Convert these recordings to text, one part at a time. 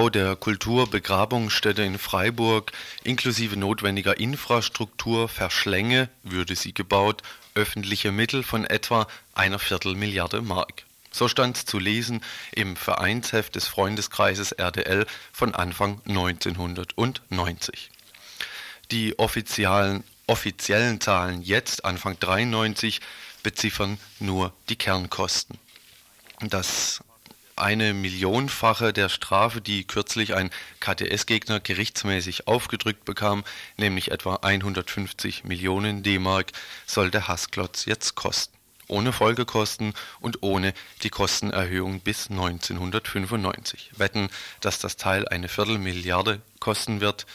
Bau der Kulturbegrabungsstätte in Freiburg inklusive notwendiger Infrastruktur verschlänge, würde sie gebaut, öffentliche Mittel von etwa einer Viertelmilliarde Mark. So stand zu lesen im Vereinsheft des Freundeskreises RDL von Anfang 1990. Die offiziellen, offiziellen Zahlen jetzt, Anfang 93, beziffern nur die Kernkosten. Das eine Millionenfache der Strafe, die kürzlich ein KTS-Gegner gerichtsmäßig aufgedrückt bekam, nämlich etwa 150 Millionen D-Mark, soll der Hassklotz jetzt kosten. Ohne Folgekosten und ohne die Kostenerhöhung bis 1995. Wetten, dass das Teil eine Viertelmilliarde kosten wird.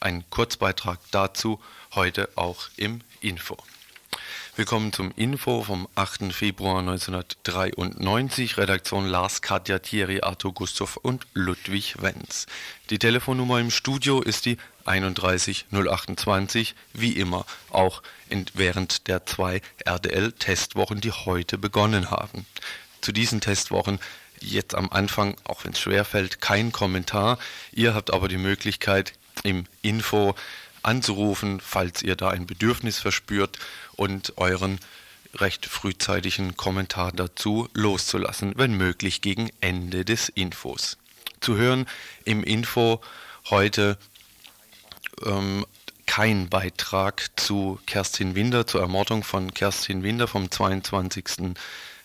Ein Kurzbeitrag dazu heute auch im Info. Willkommen zum Info vom 8. Februar 1993. Redaktion Lars, Katja, Thierry, Arthur, Gustav und Ludwig Wenz. Die Telefonnummer im Studio ist die 31028, wie immer, auch in, während der zwei RDL-Testwochen, die heute begonnen haben. Zu diesen Testwochen jetzt am Anfang, auch wenn es schwerfällt, kein Kommentar. Ihr habt aber die Möglichkeit, im Info anzurufen, falls ihr da ein Bedürfnis verspürt und euren recht frühzeitigen Kommentar dazu loszulassen, wenn möglich gegen Ende des Infos. Zu hören im Info heute ähm, kein Beitrag zu Kerstin Winder, zur Ermordung von Kerstin Winder vom 22.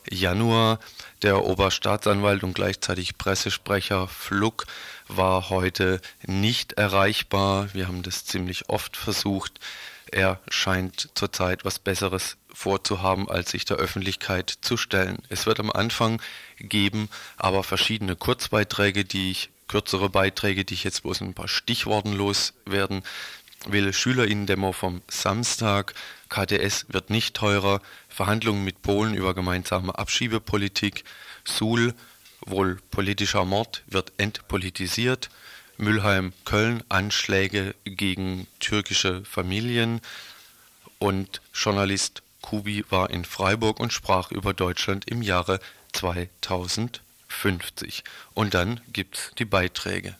Januar. Der Oberstaatsanwalt und gleichzeitig Pressesprecher Fluck war heute nicht erreichbar. Wir haben das ziemlich oft versucht. Er scheint zurzeit was Besseres vorzuhaben, als sich der Öffentlichkeit zu stellen. Es wird am Anfang geben, aber verschiedene Kurzbeiträge, die ich, kürzere Beiträge, die ich jetzt bloß ein paar Stichworten loswerden will. Schülerinnen-Demo vom Samstag, KTS wird nicht teurer, Verhandlungen mit Polen über gemeinsame Abschiebepolitik, Suhl, wohl politischer Mord, wird entpolitisiert, Mülheim, Köln, Anschläge gegen türkische Familien und Journalist Kubi war in Freiburg und sprach über Deutschland im Jahre 2050. Und dann gibt es die Beiträge.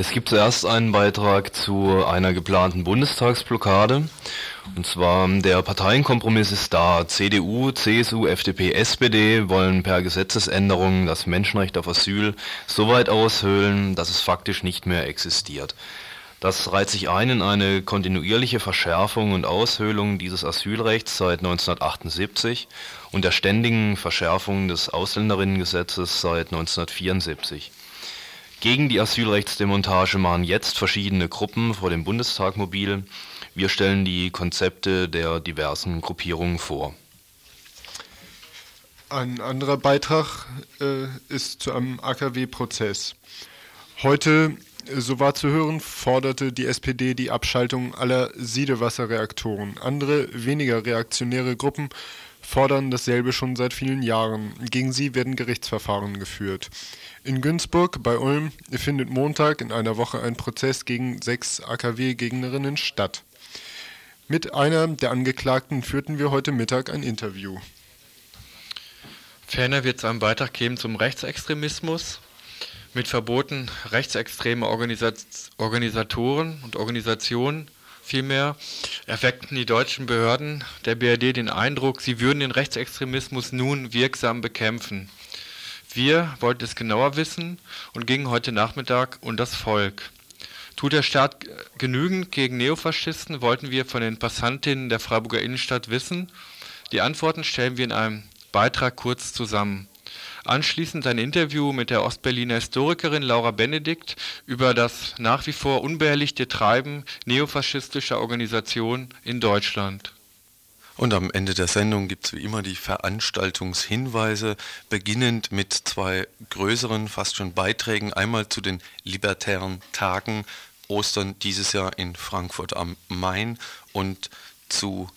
Es gibt zuerst einen Beitrag zu einer geplanten Bundestagsblockade. Und zwar der Parteienkompromiss ist da. CDU, CSU, FDP, SPD wollen per Gesetzesänderung das Menschenrecht auf Asyl so weit aushöhlen, dass es faktisch nicht mehr existiert. Das reiht sich ein in eine kontinuierliche Verschärfung und Aushöhlung dieses Asylrechts seit 1978 und der ständigen Verschärfung des Ausländerinnengesetzes seit 1974. Gegen die Asylrechtsdemontage machen jetzt verschiedene Gruppen vor dem Bundestag mobil. Wir stellen die Konzepte der diversen Gruppierungen vor. Ein anderer Beitrag äh, ist zu einem AKW-Prozess. Heute, so war zu hören, forderte die SPD die Abschaltung aller Siedewasserreaktoren. Andere, weniger reaktionäre Gruppen fordern dasselbe schon seit vielen Jahren. Gegen sie werden Gerichtsverfahren geführt. In Günzburg bei Ulm findet Montag in einer Woche ein Prozess gegen sechs AKW-Gegnerinnen statt. Mit einer der Angeklagten führten wir heute Mittag ein Interview. Ferner wird es einen Beitrag geben zum Rechtsextremismus mit Verboten rechtsextreme Organisat Organisatoren und Organisationen Vielmehr erweckten die deutschen Behörden der BRD den Eindruck, sie würden den Rechtsextremismus nun wirksam bekämpfen. Wir wollten es genauer wissen und gingen heute Nachmittag und das Volk. Tut der Staat genügend gegen Neofaschisten, wollten wir von den Passantinnen der Freiburger Innenstadt wissen. Die Antworten stellen wir in einem Beitrag kurz zusammen. Anschließend ein Interview mit der Ostberliner Historikerin Laura Benedikt über das nach wie vor unbehelligte Treiben neofaschistischer Organisationen in Deutschland. Und am Ende der Sendung gibt es wie immer die Veranstaltungshinweise, beginnend mit zwei größeren, fast schon Beiträgen. Einmal zu den libertären Tagen Ostern dieses Jahr in Frankfurt am Main und zu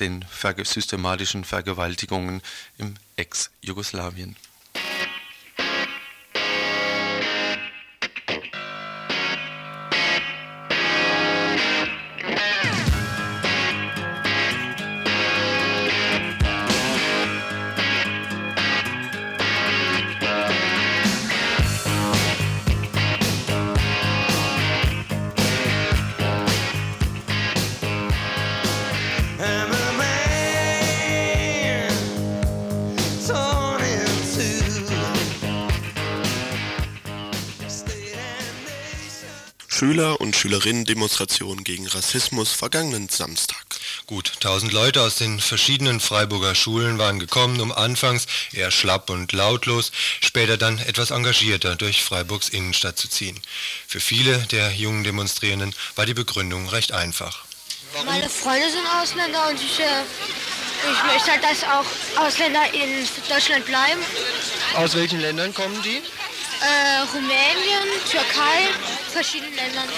den systematischen Vergewaltigungen im Ex-Jugoslawien. Schülerinnen-Demonstration gegen Rassismus vergangenen Samstag. Gut 1000 Leute aus den verschiedenen Freiburger Schulen waren gekommen, um anfangs eher schlapp und lautlos, später dann etwas engagierter durch Freiburgs Innenstadt zu ziehen. Für viele der jungen Demonstrierenden war die Begründung recht einfach. Meine Freunde sind Ausländer und ich, äh, ich möchte halt, dass auch Ausländer in Deutschland bleiben. Aus welchen Ländern kommen die? Äh, Rumänien, Türkei, verschiedenen Ländern.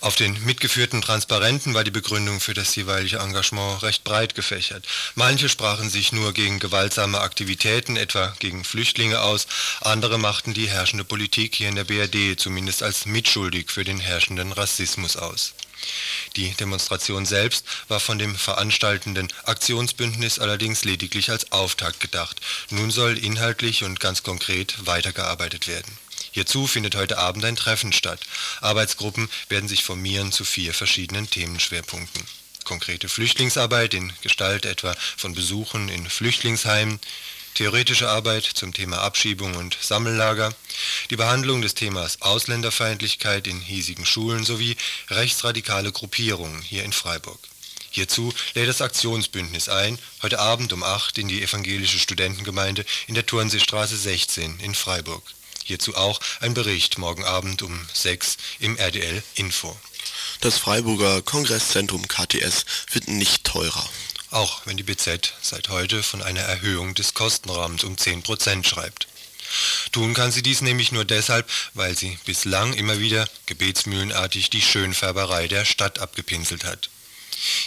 Auf den mitgeführten Transparenten war die Begründung für das jeweilige Engagement recht breit gefächert. Manche sprachen sich nur gegen gewaltsame Aktivitäten, etwa gegen Flüchtlinge aus, andere machten die herrschende Politik hier in der BRD zumindest als mitschuldig für den herrschenden Rassismus aus. Die Demonstration selbst war von dem veranstaltenden Aktionsbündnis allerdings lediglich als Auftakt gedacht. Nun soll inhaltlich und ganz konkret weitergearbeitet werden. Hierzu findet heute Abend ein Treffen statt. Arbeitsgruppen werden sich formieren zu vier verschiedenen Themenschwerpunkten. Konkrete Flüchtlingsarbeit in Gestalt etwa von Besuchen in Flüchtlingsheimen, theoretische Arbeit zum Thema Abschiebung und Sammellager, die Behandlung des Themas Ausländerfeindlichkeit in hiesigen Schulen sowie rechtsradikale Gruppierungen hier in Freiburg. Hierzu lädt das Aktionsbündnis ein, heute Abend um 8 in die evangelische Studentengemeinde in der Turnseestraße 16 in Freiburg. Hierzu auch ein Bericht morgen Abend um 6 im RDL Info. Das Freiburger Kongresszentrum KTS wird nicht teurer auch wenn die BZ seit heute von einer Erhöhung des Kostenrahmens um 10% schreibt. Tun kann sie dies nämlich nur deshalb, weil sie bislang immer wieder gebetsmühlenartig die Schönfärberei der Stadt abgepinselt hat.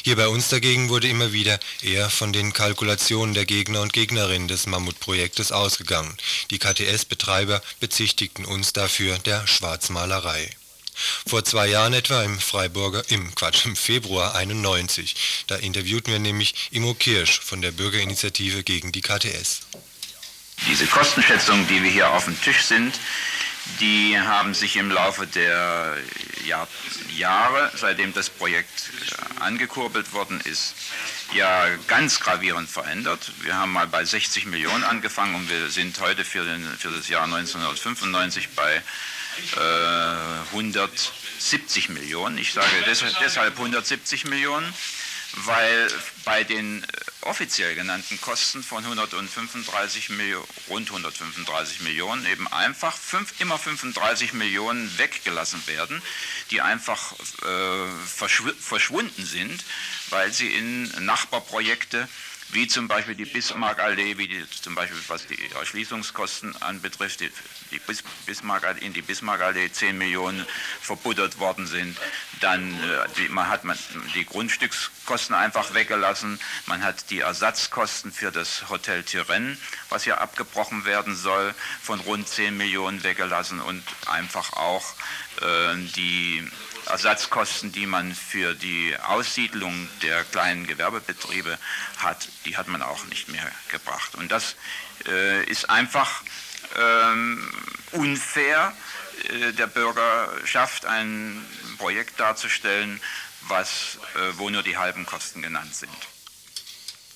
Hier bei uns dagegen wurde immer wieder eher von den Kalkulationen der Gegner und Gegnerinnen des Mammutprojektes ausgegangen. Die KTS-Betreiber bezichtigten uns dafür der Schwarzmalerei. Vor zwei Jahren etwa im Freiburger, im Quatsch, im Februar 91. Da interviewten wir nämlich Immo Kirsch von der Bürgerinitiative gegen die KTS. Diese Kostenschätzungen, die wir hier auf dem Tisch sind, die haben sich im Laufe der Jahr, Jahre, seitdem das Projekt äh, angekurbelt worden ist, ja ganz gravierend verändert. Wir haben mal bei 60 Millionen angefangen und wir sind heute für, den, für das Jahr 1995 bei 170 äh, Millionen. Ich sage deshalb 170 Millionen, weil bei den äh, offiziell genannten Kosten von 135 Millionen, rund 135 Millionen eben einfach fünf, immer 35 Millionen weggelassen werden, die einfach äh, verschw verschwunden sind, weil sie in Nachbarprojekte wie zum Beispiel die Bismarckallee, wie die, zum Beispiel was die Erschließungskosten anbetrifft, die, die Bismarck, in die Bismarckallee 10 Millionen verbuttert worden sind. Dann äh, die, man hat man die Grundstückskosten einfach weggelassen, man hat die Ersatzkosten für das Hotel Tyrenn, was ja abgebrochen werden soll, von rund 10 Millionen weggelassen und einfach auch äh, die Ersatzkosten, die man für die Aussiedlung der kleinen Gewerbebetriebe hat, die hat man auch nicht mehr gebracht. Und das äh, ist einfach ähm, unfair, äh, der Bürgerschaft ein Projekt darzustellen, was, äh, wo nur die halben Kosten genannt sind.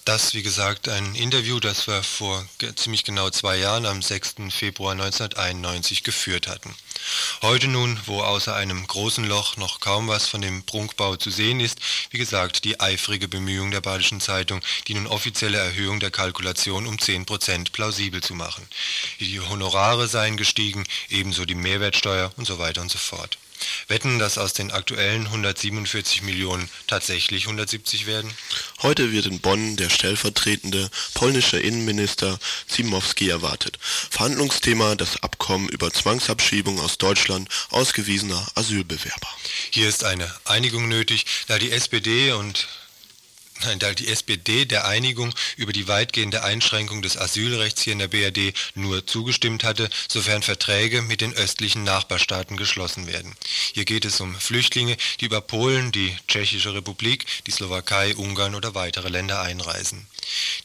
Das, wie gesagt, ein Interview, das wir vor ziemlich genau zwei Jahren, am 6. Februar 1991, geführt hatten. Heute nun, wo außer einem großen Loch noch kaum was von dem Prunkbau zu sehen ist, wie gesagt, die eifrige Bemühung der Badischen Zeitung, die nun offizielle Erhöhung der Kalkulation um 10% plausibel zu machen. Die Honorare seien gestiegen, ebenso die Mehrwertsteuer und so weiter und so fort. Wetten, dass aus den aktuellen 147 Millionen tatsächlich 170 werden? Heute wird in Bonn der stellvertretende polnische Innenminister Zimowski erwartet. Verhandlungsthema das Abkommen über Zwangsabschiebung aus Deutschland ausgewiesener Asylbewerber. Hier ist eine Einigung nötig, da die SPD und Nein, da die SPD der Einigung über die weitgehende Einschränkung des Asylrechts hier in der BRD nur zugestimmt hatte, sofern Verträge mit den östlichen Nachbarstaaten geschlossen werden. Hier geht es um Flüchtlinge, die über Polen, die Tschechische Republik, die Slowakei, Ungarn oder weitere Länder einreisen.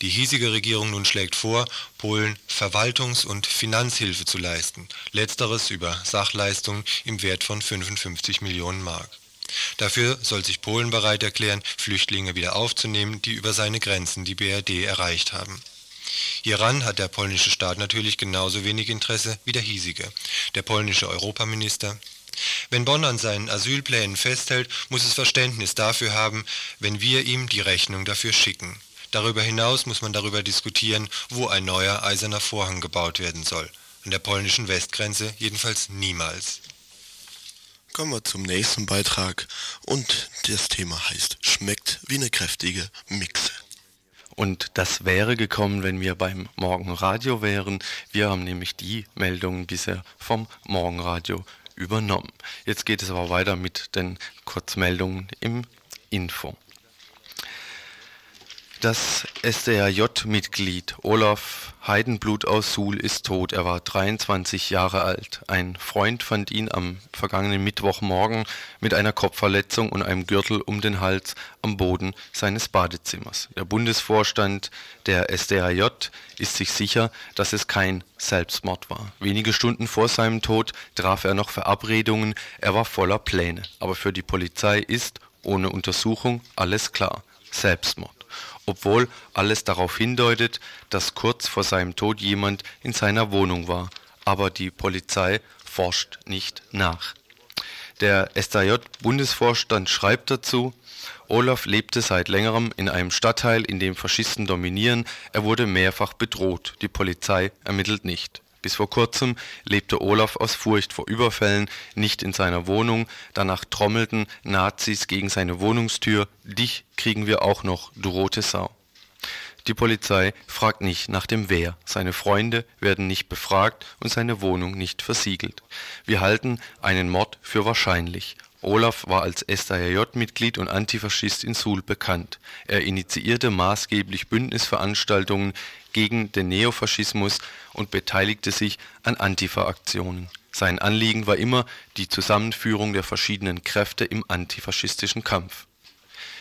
Die hiesige Regierung nun schlägt vor, Polen Verwaltungs- und Finanzhilfe zu leisten, letzteres über Sachleistungen im Wert von 55 Millionen Mark. Dafür soll sich Polen bereit erklären, Flüchtlinge wieder aufzunehmen, die über seine Grenzen die BRD erreicht haben. Hieran hat der polnische Staat natürlich genauso wenig Interesse wie der hiesige. Der polnische Europaminister wenn Bonn an seinen Asylplänen festhält, muss es Verständnis dafür haben, wenn wir ihm die Rechnung dafür schicken. Darüber hinaus muss man darüber diskutieren, wo ein neuer eiserner Vorhang gebaut werden soll. An der polnischen Westgrenze jedenfalls niemals. Kommen wir zum nächsten Beitrag und das Thema heißt Schmeckt wie eine kräftige Mixe. Und das wäre gekommen, wenn wir beim Morgenradio wären. Wir haben nämlich die Meldungen bisher vom Morgenradio übernommen. Jetzt geht es aber weiter mit den Kurzmeldungen im Info. Das SDRJ-Mitglied Olaf Heidenblut aus Suhl ist tot. Er war 23 Jahre alt. Ein Freund fand ihn am vergangenen Mittwochmorgen mit einer Kopfverletzung und einem Gürtel um den Hals am Boden seines Badezimmers. Der Bundesvorstand der SDRJ ist sich sicher, dass es kein Selbstmord war. Wenige Stunden vor seinem Tod traf er noch Verabredungen. Er war voller Pläne. Aber für die Polizei ist, ohne Untersuchung, alles klar. Selbstmord obwohl alles darauf hindeutet, dass kurz vor seinem Tod jemand in seiner Wohnung war, aber die Polizei forscht nicht nach. Der SDJ-Bundesvorstand schreibt dazu, Olaf lebte seit längerem in einem Stadtteil, in dem Faschisten dominieren, er wurde mehrfach bedroht, die Polizei ermittelt nicht bis vor kurzem lebte Olaf aus Furcht vor Überfällen nicht in seiner Wohnung, danach trommelten Nazis gegen seine Wohnungstür, dich kriegen wir auch noch, du rote Sau. Die Polizei fragt nicht nach dem Wer, seine Freunde werden nicht befragt und seine Wohnung nicht versiegelt. Wir halten einen Mord für wahrscheinlich. Olaf war als SDRJ-Mitglied und Antifaschist in Suhl bekannt. Er initiierte maßgeblich Bündnisveranstaltungen gegen den Neofaschismus und beteiligte sich an Antifa-Aktionen. Sein Anliegen war immer die Zusammenführung der verschiedenen Kräfte im antifaschistischen Kampf.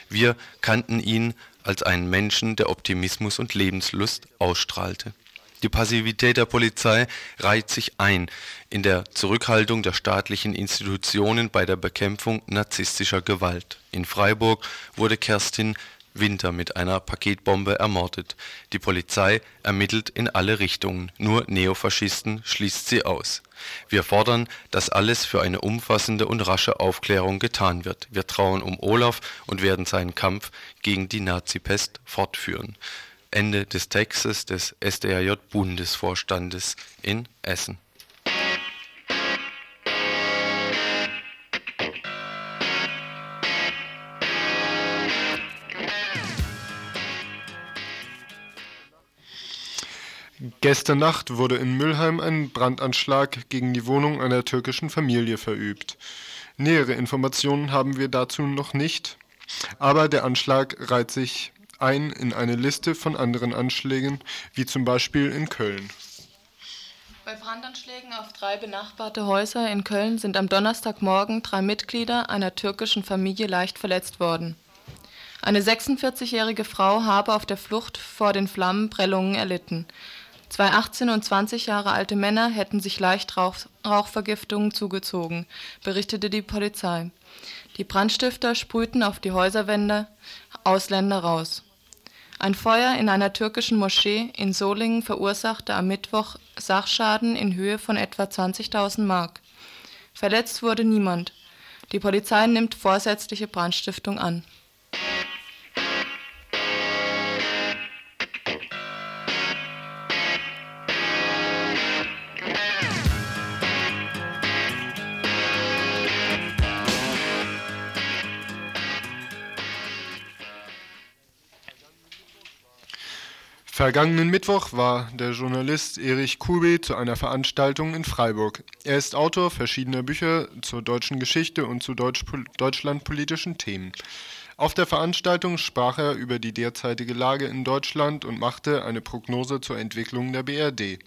Wir kannten ihn als einen Menschen, der Optimismus und Lebenslust ausstrahlte. Die Passivität der Polizei reiht sich ein in der Zurückhaltung der staatlichen Institutionen bei der Bekämpfung narzisstischer Gewalt. In Freiburg wurde Kerstin Winter mit einer Paketbombe ermordet. Die Polizei ermittelt in alle Richtungen, nur Neofaschisten schließt sie aus. Wir fordern, dass alles für eine umfassende und rasche Aufklärung getan wird. Wir trauen um Olaf und werden seinen Kampf gegen die Nazipest fortführen. Ende des Textes des SDRJ-Bundesvorstandes in Essen. Gestern Nacht wurde in Mülheim ein Brandanschlag gegen die Wohnung einer türkischen Familie verübt. Nähere Informationen haben wir dazu noch nicht, aber der Anschlag reiht sich ein in eine Liste von anderen Anschlägen, wie zum Beispiel in Köln. Bei Brandanschlägen auf drei benachbarte Häuser in Köln sind am Donnerstagmorgen drei Mitglieder einer türkischen Familie leicht verletzt worden. Eine 46-jährige Frau habe auf der Flucht vor den Flammen Prellungen erlitten. Zwei 18 und 20 Jahre alte Männer hätten sich leicht Rauch Rauchvergiftungen zugezogen, berichtete die Polizei. Die Brandstifter sprühten auf die Häuserwände Ausländer raus. Ein Feuer in einer türkischen Moschee in Solingen verursachte am Mittwoch Sachschaden in Höhe von etwa 20.000 Mark. Verletzt wurde niemand. Die Polizei nimmt vorsätzliche Brandstiftung an. Vergangenen Mittwoch war der Journalist Erich Kubi zu einer Veranstaltung in Freiburg. Er ist Autor verschiedener Bücher zur deutschen Geschichte und zu deutsch deutschlandpolitischen Themen. Auf der Veranstaltung sprach er über die derzeitige Lage in Deutschland und machte eine Prognose zur Entwicklung der BRD.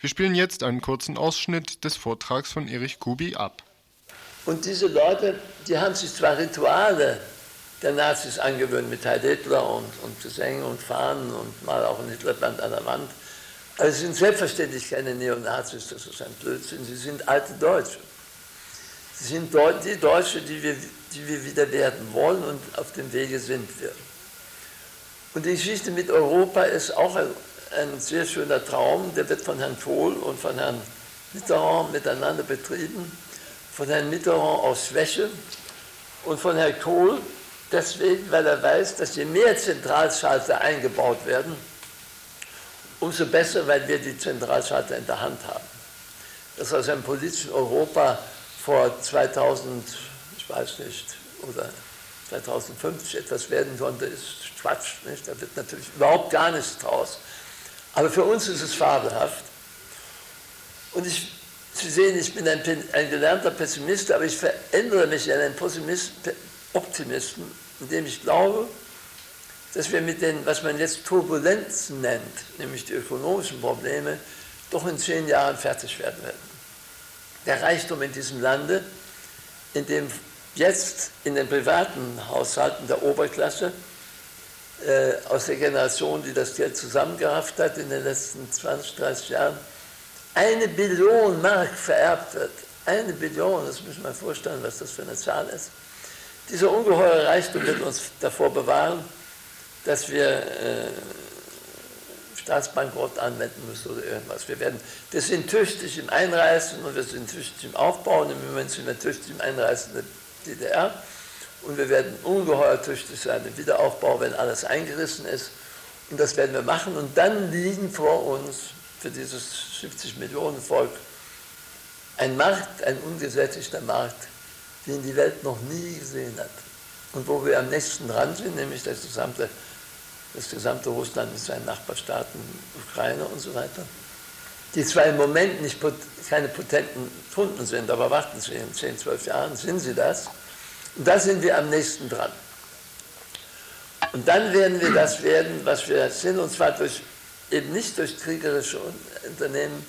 Wir spielen jetzt einen kurzen Ausschnitt des Vortrags von Erich Kubi ab. Und diese Leute, die haben sich zwar Rituale der Nazis angewöhnt mit Heil Hitler und, und Gesänge und Fahnen und mal auch ein Hitlerband an der Wand. Also sie sind selbstverständlich keine Neonazis, das ist ein Blödsinn, sie sind alte Deutsche. Sie sind die Deutsche, die wir, die wir wieder werden wollen und auf dem Wege sind wir. Und die Geschichte mit Europa ist auch ein, ein sehr schöner Traum, der wird von Herrn Kohl und von Herrn Mitterrand miteinander betrieben, von Herrn Mitterrand aus Schwäche und von Herrn Kohl deswegen, weil er weiß, dass je mehr Zentralschalter eingebaut werden, umso besser, weil wir die Zentralschalter in der Hand haben. Das aus einem politischen Europa vor 2000, ich weiß nicht, oder 2050 etwas werden konnte, ist Quatsch. Nicht? Da wird natürlich überhaupt gar nichts draus. Aber für uns ist es fabelhaft. Und ich, Sie sehen, ich bin ein, ein gelernter Pessimist, aber ich verändere mich in einen Optimisten, indem ich glaube, dass wir mit den, was man jetzt Turbulenzen nennt, nämlich die ökonomischen Probleme, doch in zehn Jahren fertig werden werden. Der Reichtum in diesem Lande, in dem jetzt in den privaten Haushalten der Oberklasse äh, aus der Generation, die das Geld zusammengerafft hat in den letzten 20, 30 Jahren, eine Billion Mark vererbt wird. Eine Billion, das müssen wir vorstellen, was das für eine Zahl ist. Dieser ungeheure Reichtum wird uns davor bewahren, dass wir äh, Staatsbankrott anwenden müssen oder irgendwas. Wir, werden, wir sind tüchtig im Einreißen und wir sind tüchtig im Aufbauen. Im Moment sind wir tüchtig im Einreißen der DDR. Und wir werden ungeheuer tüchtig sein im Wiederaufbau, wenn alles eingerissen ist. Und das werden wir machen. Und dann liegen vor uns für dieses 70 Millionen Volk ein Markt, ein ungesättigter Markt, den die Welt noch nie gesehen hat. Und wo wir am nächsten dran sind, nämlich das gesamte, das gesamte Russland mit seinen Nachbarstaaten, Ukraine und so weiter, die zwar im Moment nicht, keine potenten Kunden sind, aber warten Sie, in 10, 12 Jahren sind sie das. Und da sind wir am nächsten dran. Und dann werden wir das werden, was wir sind, und zwar durch, eben nicht durch kriegerische Unternehmen,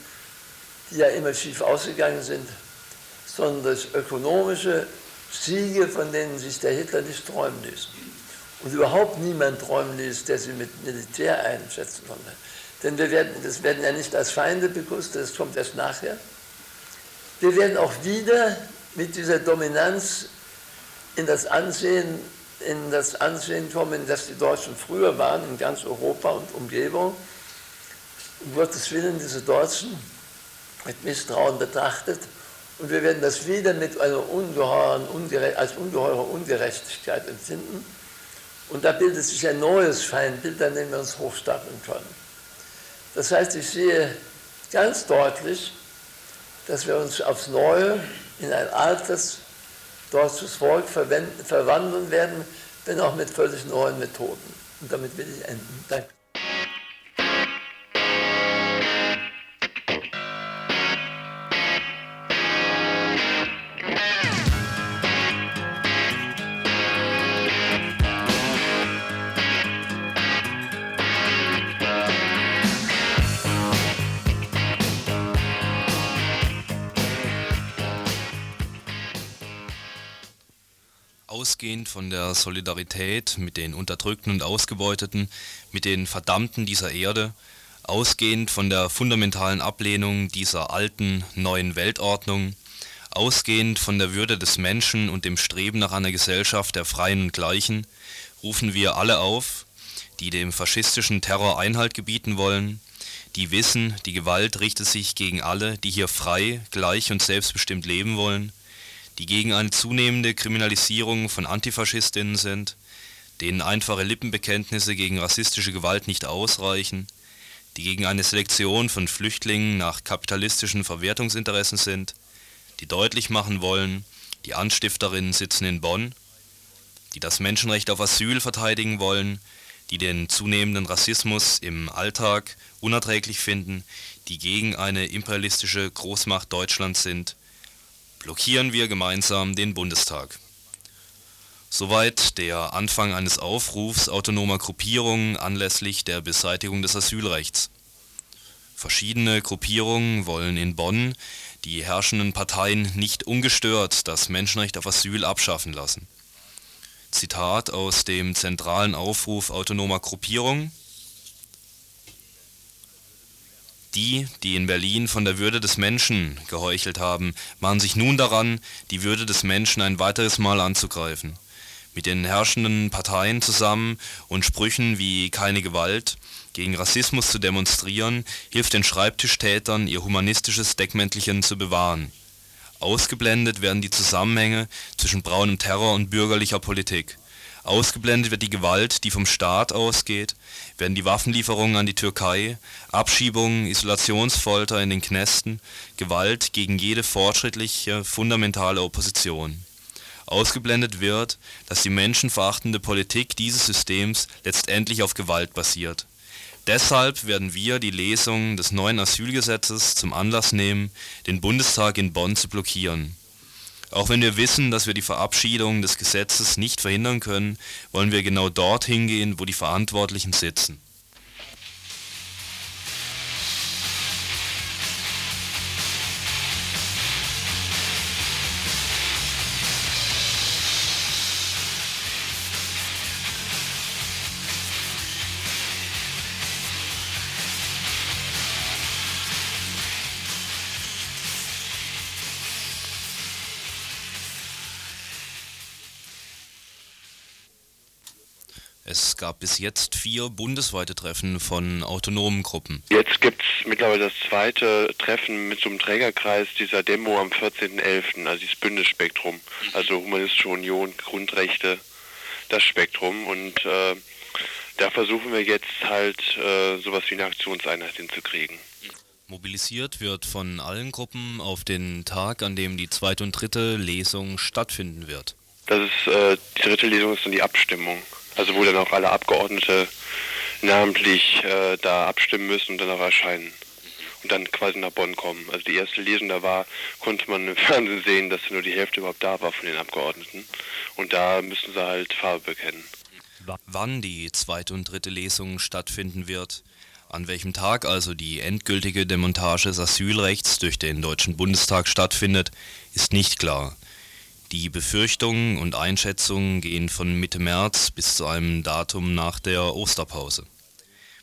die ja immer schief ausgegangen sind, sondern durch ökonomische Siege, von denen sich der Hitler nicht träumen ließ. Und überhaupt niemand träumen ließ, der sie mit Militär einschätzen konnte. Denn wir werden, das werden ja nicht als Feinde begrüßt, das kommt erst nachher. Wir werden auch wieder mit dieser Dominanz in das Ansehen, in das Ansehen kommen, dass die Deutschen früher waren in ganz Europa und Umgebung. Um Gottes Willen, diese Deutschen mit Misstrauen betrachtet und wir werden das wieder mit einer ungeheuren, als ungeheure Ungerechtigkeit empfinden. Und da bildet sich ein neues Feindbild, an dem wir uns hochstapeln können. Das heißt, ich sehe ganz deutlich, dass wir uns aufs Neue in ein altes deutsches Volk verwandeln werden, wenn auch mit völlig neuen Methoden. Und damit will ich enden. Danke. Ausgehend von der Solidarität mit den Unterdrückten und Ausgebeuteten, mit den Verdammten dieser Erde, ausgehend von der fundamentalen Ablehnung dieser alten, neuen Weltordnung, ausgehend von der Würde des Menschen und dem Streben nach einer Gesellschaft der Freien und Gleichen, rufen wir alle auf, die dem faschistischen Terror Einhalt gebieten wollen, die wissen, die Gewalt richtet sich gegen alle, die hier frei, gleich und selbstbestimmt leben wollen, die gegen eine zunehmende Kriminalisierung von Antifaschistinnen sind, denen einfache Lippenbekenntnisse gegen rassistische Gewalt nicht ausreichen, die gegen eine Selektion von Flüchtlingen nach kapitalistischen Verwertungsinteressen sind, die deutlich machen wollen, die Anstifterinnen sitzen in Bonn, die das Menschenrecht auf Asyl verteidigen wollen, die den zunehmenden Rassismus im Alltag unerträglich finden, die gegen eine imperialistische Großmacht Deutschlands sind, blockieren wir gemeinsam den Bundestag. Soweit der Anfang eines Aufrufs autonomer Gruppierungen anlässlich der Beseitigung des Asylrechts. Verschiedene Gruppierungen wollen in Bonn die herrschenden Parteien nicht ungestört das Menschenrecht auf Asyl abschaffen lassen. Zitat aus dem zentralen Aufruf autonomer Gruppierungen. Die, die in Berlin von der Würde des Menschen geheuchelt haben, machen sich nun daran, die Würde des Menschen ein weiteres Mal anzugreifen mit den herrschenden Parteien zusammen und Sprüchen wie keine Gewalt gegen Rassismus zu demonstrieren, hilft den Schreibtischtätern, ihr humanistisches Deckmäntelchen zu bewahren. Ausgeblendet werden die Zusammenhänge zwischen braunem Terror und bürgerlicher Politik. Ausgeblendet wird die Gewalt, die vom Staat ausgeht, werden die Waffenlieferungen an die Türkei, Abschiebungen, Isolationsfolter in den Knästen, Gewalt gegen jede fortschrittliche, fundamentale Opposition Ausgeblendet wird, dass die menschenverachtende Politik dieses Systems letztendlich auf Gewalt basiert. Deshalb werden wir die Lesung des neuen Asylgesetzes zum Anlass nehmen, den Bundestag in Bonn zu blockieren. Auch wenn wir wissen, dass wir die Verabschiedung des Gesetzes nicht verhindern können, wollen wir genau dorthin gehen, wo die Verantwortlichen sitzen Es gab bis jetzt vier bundesweite Treffen von autonomen Gruppen. Jetzt gibt es mittlerweile das zweite Treffen mit so einem Trägerkreis dieser Demo am 14.11., also dieses Bündnisspektrum, also Humanistische Union, Grundrechte, das Spektrum. Und äh, da versuchen wir jetzt halt äh, sowas wie eine Aktionseinheit hinzukriegen. Mobilisiert wird von allen Gruppen auf den Tag, an dem die zweite und dritte Lesung stattfinden wird. Das ist, äh, die dritte Lesung ist dann die Abstimmung. Also wo dann auch alle Abgeordnete namentlich äh, da abstimmen müssen und dann auch erscheinen und dann quasi nach Bonn kommen. Also die erste Lesung da war, konnte man im Fernsehen sehen, dass nur die Hälfte überhaupt da war von den Abgeordneten. Und da müssen sie halt Farbe bekennen. Wann die zweite und dritte Lesung stattfinden wird, an welchem Tag also die endgültige Demontage des Asylrechts durch den Deutschen Bundestag stattfindet, ist nicht klar. Die Befürchtungen und Einschätzungen gehen von Mitte März bis zu einem Datum nach der Osterpause.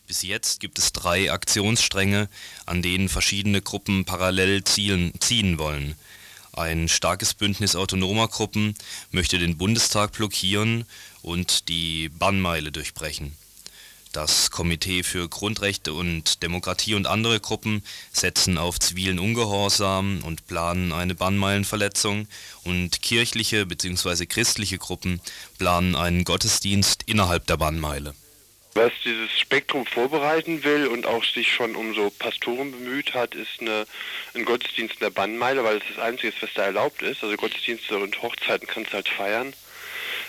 Bis jetzt gibt es drei Aktionsstränge, an denen verschiedene Gruppen parallel zielen, ziehen wollen. Ein starkes Bündnis autonomer Gruppen möchte den Bundestag blockieren und die Bannmeile durchbrechen. Das Komitee für Grundrechte und Demokratie und andere Gruppen setzen auf zivilen Ungehorsam und planen eine Bannmeilenverletzung und kirchliche bzw. christliche Gruppen planen einen Gottesdienst innerhalb der Bannmeile. Was dieses Spektrum vorbereiten will und auch sich schon um so Pastoren bemüht hat, ist eine, ein Gottesdienst in der Bannmeile, weil es das Einzige ist, was da erlaubt ist. Also Gottesdienste und Hochzeiten kannst du halt feiern.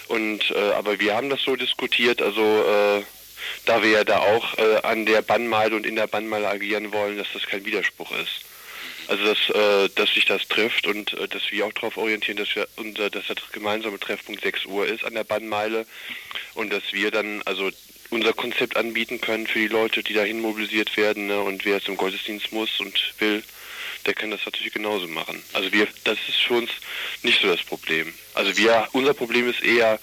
Und äh, aber wir haben das so diskutiert, also äh, da wir ja da auch äh, an der Bannmeile und in der Bannmeile agieren wollen, dass das kein Widerspruch ist. Also dass, äh, dass sich das trifft und äh, dass wir auch darauf orientieren, dass wir unser, dass der gemeinsame Treffpunkt 6 Uhr ist an der Bannmeile und dass wir dann also unser Konzept anbieten können für die Leute, die dahin mobilisiert werden ne? und wer im Gottesdienst muss und will, der kann das natürlich genauso machen. Also wir, das ist für uns nicht so das Problem. Also wir, unser Problem ist eher,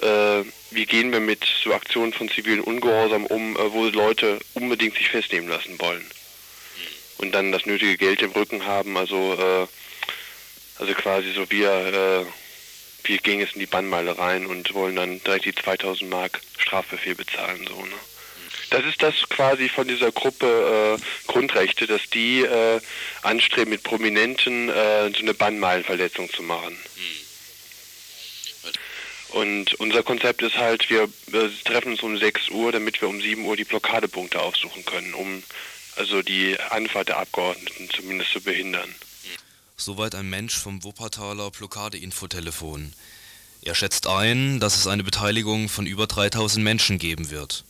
äh, wie gehen wir mit so Aktionen von zivilen Ungehorsam um, äh, wo Leute unbedingt sich festnehmen lassen wollen und dann das nötige Geld im Rücken haben, also äh, also quasi so wir äh, wir gehen jetzt in die Bannmeile rein und wollen dann direkt die 2000 Mark Strafbefehl bezahlen. So, ne? Das ist das quasi von dieser Gruppe äh, Grundrechte, dass die äh, anstreben, mit Prominenten äh, so eine Bannmeilenverletzung zu machen. Und unser Konzept ist halt, wir treffen uns um 6 Uhr, damit wir um 7 Uhr die Blockadepunkte aufsuchen können, um also die Anfahrt der Abgeordneten zumindest zu behindern. Soweit ein Mensch vom Wuppertaler Blockade-Infotelefon. Er schätzt ein, dass es eine Beteiligung von über 3000 Menschen geben wird.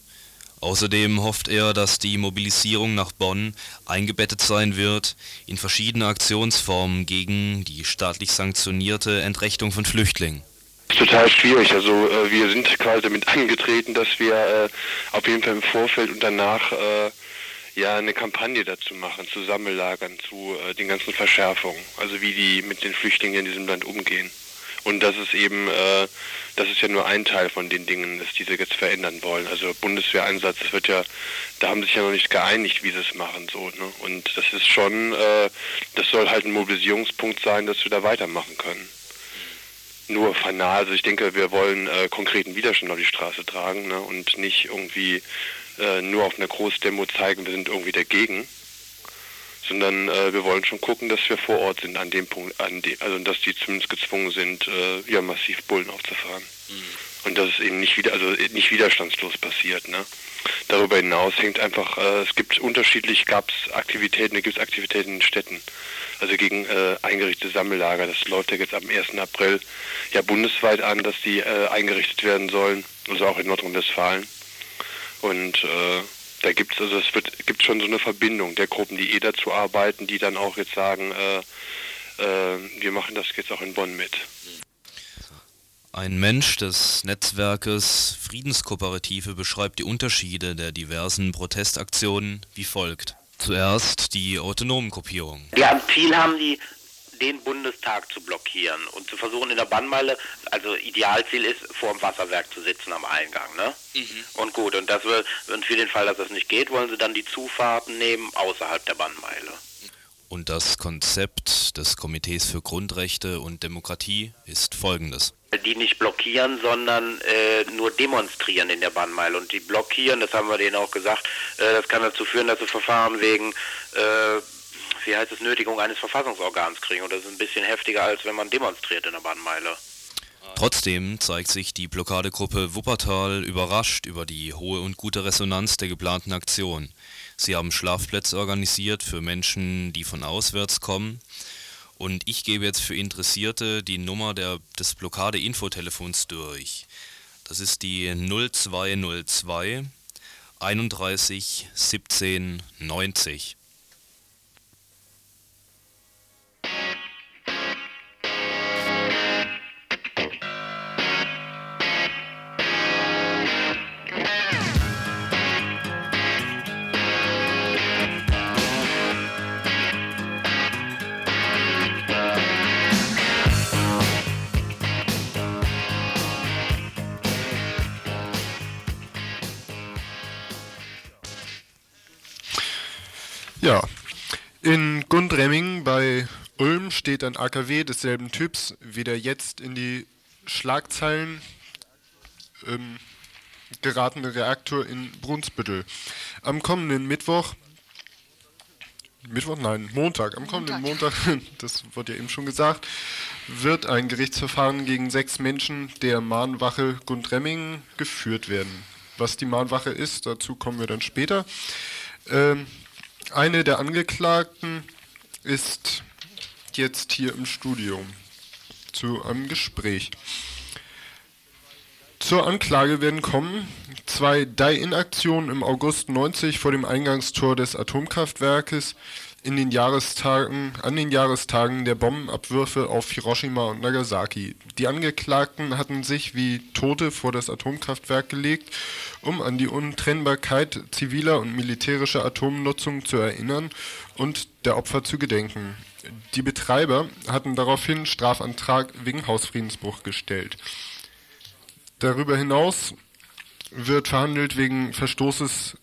Außerdem hofft er, dass die Mobilisierung nach Bonn eingebettet sein wird in verschiedene Aktionsformen gegen die staatlich sanktionierte Entrechtung von Flüchtlingen. Total schwierig. Also äh, wir sind quasi damit angetreten, dass wir äh, auf jeden Fall im Vorfeld und danach äh, ja eine Kampagne dazu machen, zu Sammellagern, zu äh, den ganzen Verschärfungen, also wie die mit den Flüchtlingen in diesem Land umgehen. Und das ist eben, äh, das ist ja nur ein Teil von den Dingen, dass diese jetzt verändern wollen. Also Bundeswehreinsatz, das wird ja, da haben sich ja noch nicht geeinigt, wie sie es machen, so, ne? Und das ist schon, äh, das soll halt ein Mobilisierungspunkt sein, dass wir da weitermachen können. Nur fanal, also ich denke, wir wollen äh, konkreten Widerstand auf die Straße tragen, ne? Und nicht irgendwie äh, nur auf einer Großdemo zeigen, wir sind irgendwie dagegen sondern äh, wir wollen schon gucken, dass wir vor Ort sind an dem Punkt, an dem, also dass die zumindest gezwungen sind, äh, ja massiv Bullen aufzufahren. Mhm. Und dass es eben nicht wieder, also nicht widerstandslos passiert. Ne? Darüber hinaus hängt einfach, äh, es gibt unterschiedlich, gab es Aktivitäten, da gibt es Aktivitäten in Städten. Also gegen äh, eingerichtete Sammellager. Das läuft ja jetzt am 1. April ja bundesweit an, dass die äh, eingerichtet werden sollen, also auch in Nordrhein-Westfalen. Und äh, da gibt es also es wird gibt schon so eine Verbindung der Gruppen, die eh dazu arbeiten, die dann auch jetzt sagen, äh, äh, wir machen das jetzt auch in Bonn mit. Ein Mensch des Netzwerkes Friedenskooperative beschreibt die Unterschiede der diversen Protestaktionen wie folgt. Zuerst die autonomen Kopierung. Ja, Ziel haben die den Bundestag zu blockieren und zu versuchen in der Bannmeile, also Idealziel ist, vor dem Wasserwerk zu sitzen am Eingang, ne? Mhm. Und gut, und das will, und für den Fall, dass das nicht geht, wollen sie dann die Zufahrten nehmen außerhalb der Bannmeile. Und das Konzept des Komitees für Grundrechte und Demokratie ist folgendes. Die nicht blockieren, sondern äh, nur demonstrieren in der Bannmeile. Und die blockieren, das haben wir denen auch gesagt, äh, das kann dazu führen, dass sie Verfahren wegen äh, wie heißt es, Nötigung eines Verfassungsorgans kriegen. Und das ist ein bisschen heftiger, als wenn man demonstriert in der Bahnmeile. Trotzdem zeigt sich die Blockadegruppe Wuppertal überrascht über die hohe und gute Resonanz der geplanten Aktion. Sie haben Schlafplätze organisiert für Menschen, die von auswärts kommen. Und ich gebe jetzt für Interessierte die Nummer der, des Blockade-Infotelefons durch. Das ist die 0202 31 17 90. in Gundremming bei Ulm steht ein AKW desselben Typs wie der jetzt in die Schlagzeilen ähm, geratene Reaktor in Brunsbüttel. Am kommenden Mittwoch, Mittwoch, nein, Montag, am kommenden Montag, das wurde ja eben schon gesagt, wird ein Gerichtsverfahren gegen sechs Menschen der Mahnwache Gundremming geführt werden. Was die Mahnwache ist, dazu kommen wir dann später. Ähm, eine der Angeklagten ist jetzt hier im Studio zu einem Gespräch. Zur Anklage werden kommen zwei Die-In-Aktionen im August 90 vor dem Eingangstor des Atomkraftwerkes in den Jahrestagen, an den Jahrestagen der Bombenabwürfe auf Hiroshima und Nagasaki. Die Angeklagten hatten sich wie Tote vor das Atomkraftwerk gelegt, um an die Untrennbarkeit ziviler und militärischer Atomnutzung zu erinnern und der Opfer zu gedenken. Die Betreiber hatten daraufhin Strafantrag wegen Hausfriedensbruch gestellt. Darüber hinaus wird verhandelt wegen Verstoßes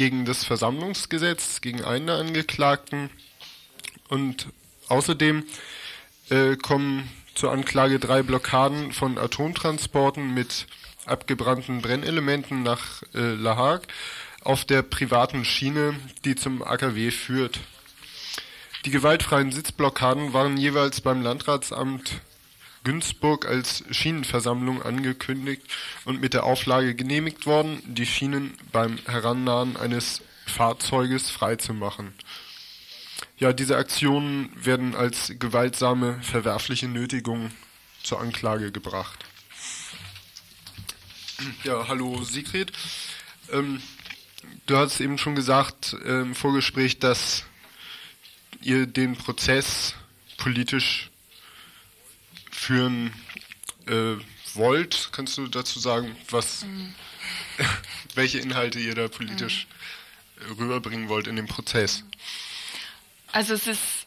gegen das Versammlungsgesetz, gegen einen der Angeklagten. Und außerdem äh, kommen zur Anklage drei Blockaden von Atomtransporten mit abgebrannten Brennelementen nach äh, La Hague auf der privaten Schiene, die zum AKW führt. Die gewaltfreien Sitzblockaden waren jeweils beim Landratsamt Günzburg als Schienenversammlung angekündigt und mit der Auflage genehmigt worden, die Schienen beim Herannahen eines Fahrzeuges freizumachen. Ja, diese Aktionen werden als gewaltsame, verwerfliche Nötigung zur Anklage gebracht. Ja, hallo Sigrid. Ähm, du hast eben schon gesagt äh, im Vorgespräch, dass ihr den Prozess politisch führen äh, wollt. Kannst du dazu sagen, was, mhm. welche Inhalte ihr da politisch mhm. rüberbringen wollt in dem Prozess? Also es ist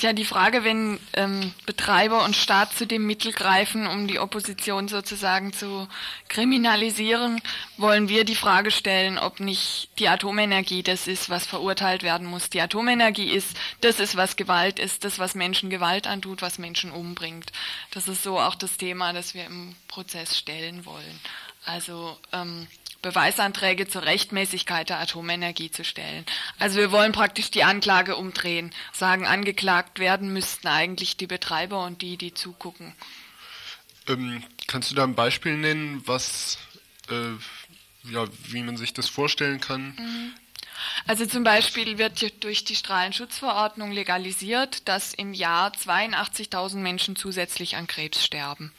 ist ja die Frage, wenn ähm, Betreiber und Staat zu dem Mittel greifen, um die Opposition sozusagen zu kriminalisieren, wollen wir die Frage stellen, ob nicht die Atomenergie das ist, was verurteilt werden muss. Die Atomenergie ist, das ist, was Gewalt ist, das, was Menschen Gewalt antut, was Menschen umbringt. Das ist so auch das Thema, das wir im Prozess stellen wollen. Also ähm, Beweisanträge zur Rechtmäßigkeit der Atomenergie zu stellen. Also wir wollen praktisch die Anklage umdrehen, sagen, angeklagt werden müssten eigentlich die Betreiber und die, die zugucken. Ähm, kannst du da ein Beispiel nennen, was, äh, ja, wie man sich das vorstellen kann? Mhm. Also zum Beispiel wird durch die Strahlenschutzverordnung legalisiert, dass im Jahr 82.000 Menschen zusätzlich an Krebs sterben.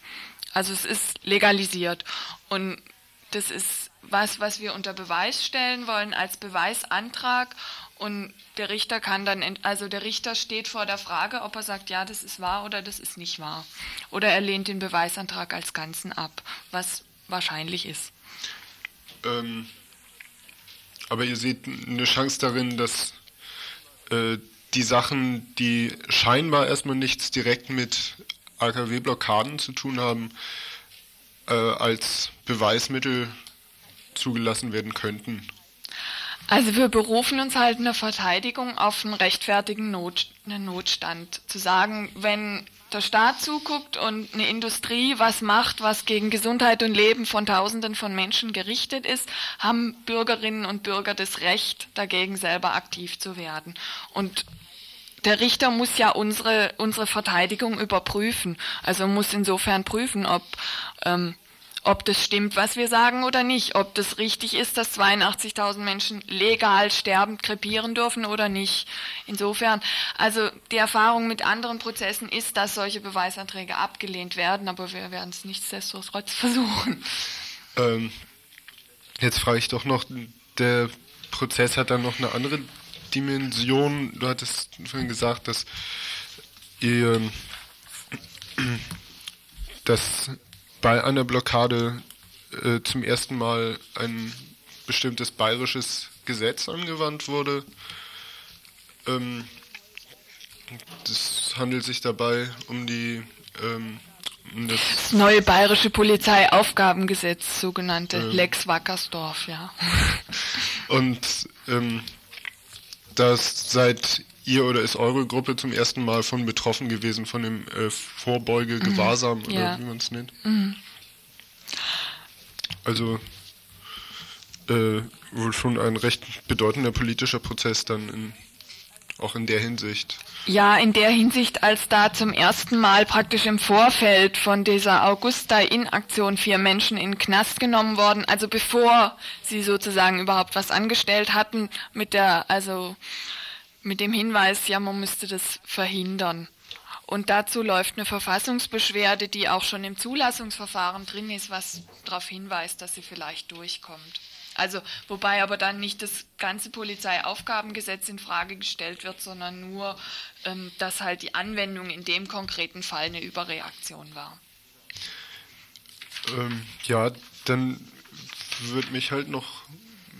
Also es ist legalisiert und das ist was, was wir unter Beweis stellen wollen als Beweisantrag und der Richter kann dann, also der Richter steht vor der Frage, ob er sagt, ja, das ist wahr oder das ist nicht wahr. Oder er lehnt den Beweisantrag als Ganzen ab, was wahrscheinlich ist. Ähm, aber ihr seht eine Chance darin, dass äh, die Sachen, die scheinbar erstmal nichts direkt mit AKW-Blockaden zu tun haben, äh, als Beweismittel zugelassen werden könnten? Also wir berufen uns halt in der Verteidigung auf einen rechtfertigen Not, einen Notstand. Zu sagen, wenn der Staat zuguckt und eine Industrie was macht, was gegen Gesundheit und Leben von Tausenden von Menschen gerichtet ist, haben Bürgerinnen und Bürger das Recht, dagegen selber aktiv zu werden. Und der Richter muss ja unsere, unsere Verteidigung überprüfen. Also muss insofern prüfen, ob ähm, ob das stimmt, was wir sagen oder nicht, ob das richtig ist, dass 82.000 Menschen legal sterbend krepieren dürfen oder nicht. Insofern, also die Erfahrung mit anderen Prozessen ist, dass solche Beweisanträge abgelehnt werden, aber wir werden es nichtsdestotrotz versuchen. Ähm, jetzt frage ich doch noch, der Prozess hat dann noch eine andere Dimension. Du hattest vorhin gesagt, dass ihr dass bei einer Blockade äh, zum ersten Mal ein bestimmtes bayerisches Gesetz angewandt wurde. Ähm, das handelt sich dabei um die ähm, um das, das, neue bayerische Polizeiaufgabengesetz, sogenannte ähm, Lex Wackersdorf, ja. Und ähm, das seit ihr oder ist eure Gruppe zum ersten Mal von betroffen gewesen, von dem äh, Vorbeuge-Gewahrsam mhm. oder ja. wie man es nennt? Mhm. Also äh, wohl schon ein recht bedeutender politischer Prozess dann in, auch in der Hinsicht. Ja, in der Hinsicht, als da zum ersten Mal praktisch im Vorfeld von dieser Augusta-In-Aktion vier Menschen in den Knast genommen worden, also bevor sie sozusagen überhaupt was angestellt hatten, mit der, also mit dem Hinweis, ja, man müsste das verhindern. Und dazu läuft eine Verfassungsbeschwerde, die auch schon im Zulassungsverfahren drin ist, was darauf hinweist, dass sie vielleicht durchkommt. Also, wobei aber dann nicht das ganze Polizeiaufgabengesetz in Frage gestellt wird, sondern nur, ähm, dass halt die Anwendung in dem konkreten Fall eine Überreaktion war. Ähm, ja, dann würde mich halt noch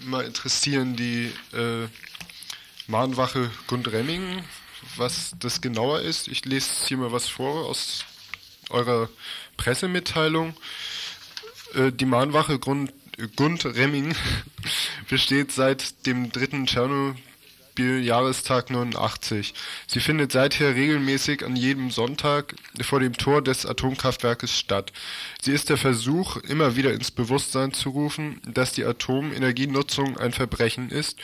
mal interessieren, die äh, Mahnwache Gundremmingen, was das genauer ist. Ich lese hier mal was vor aus eurer Pressemitteilung. Äh, die Mahnwache Grund, Gundremming besteht seit dem dritten Beispiel Jahrestag 89. Sie findet seither regelmäßig an jedem Sonntag vor dem Tor des Atomkraftwerkes statt. Sie ist der Versuch, immer wieder ins Bewusstsein zu rufen, dass die Atomenergienutzung ein Verbrechen ist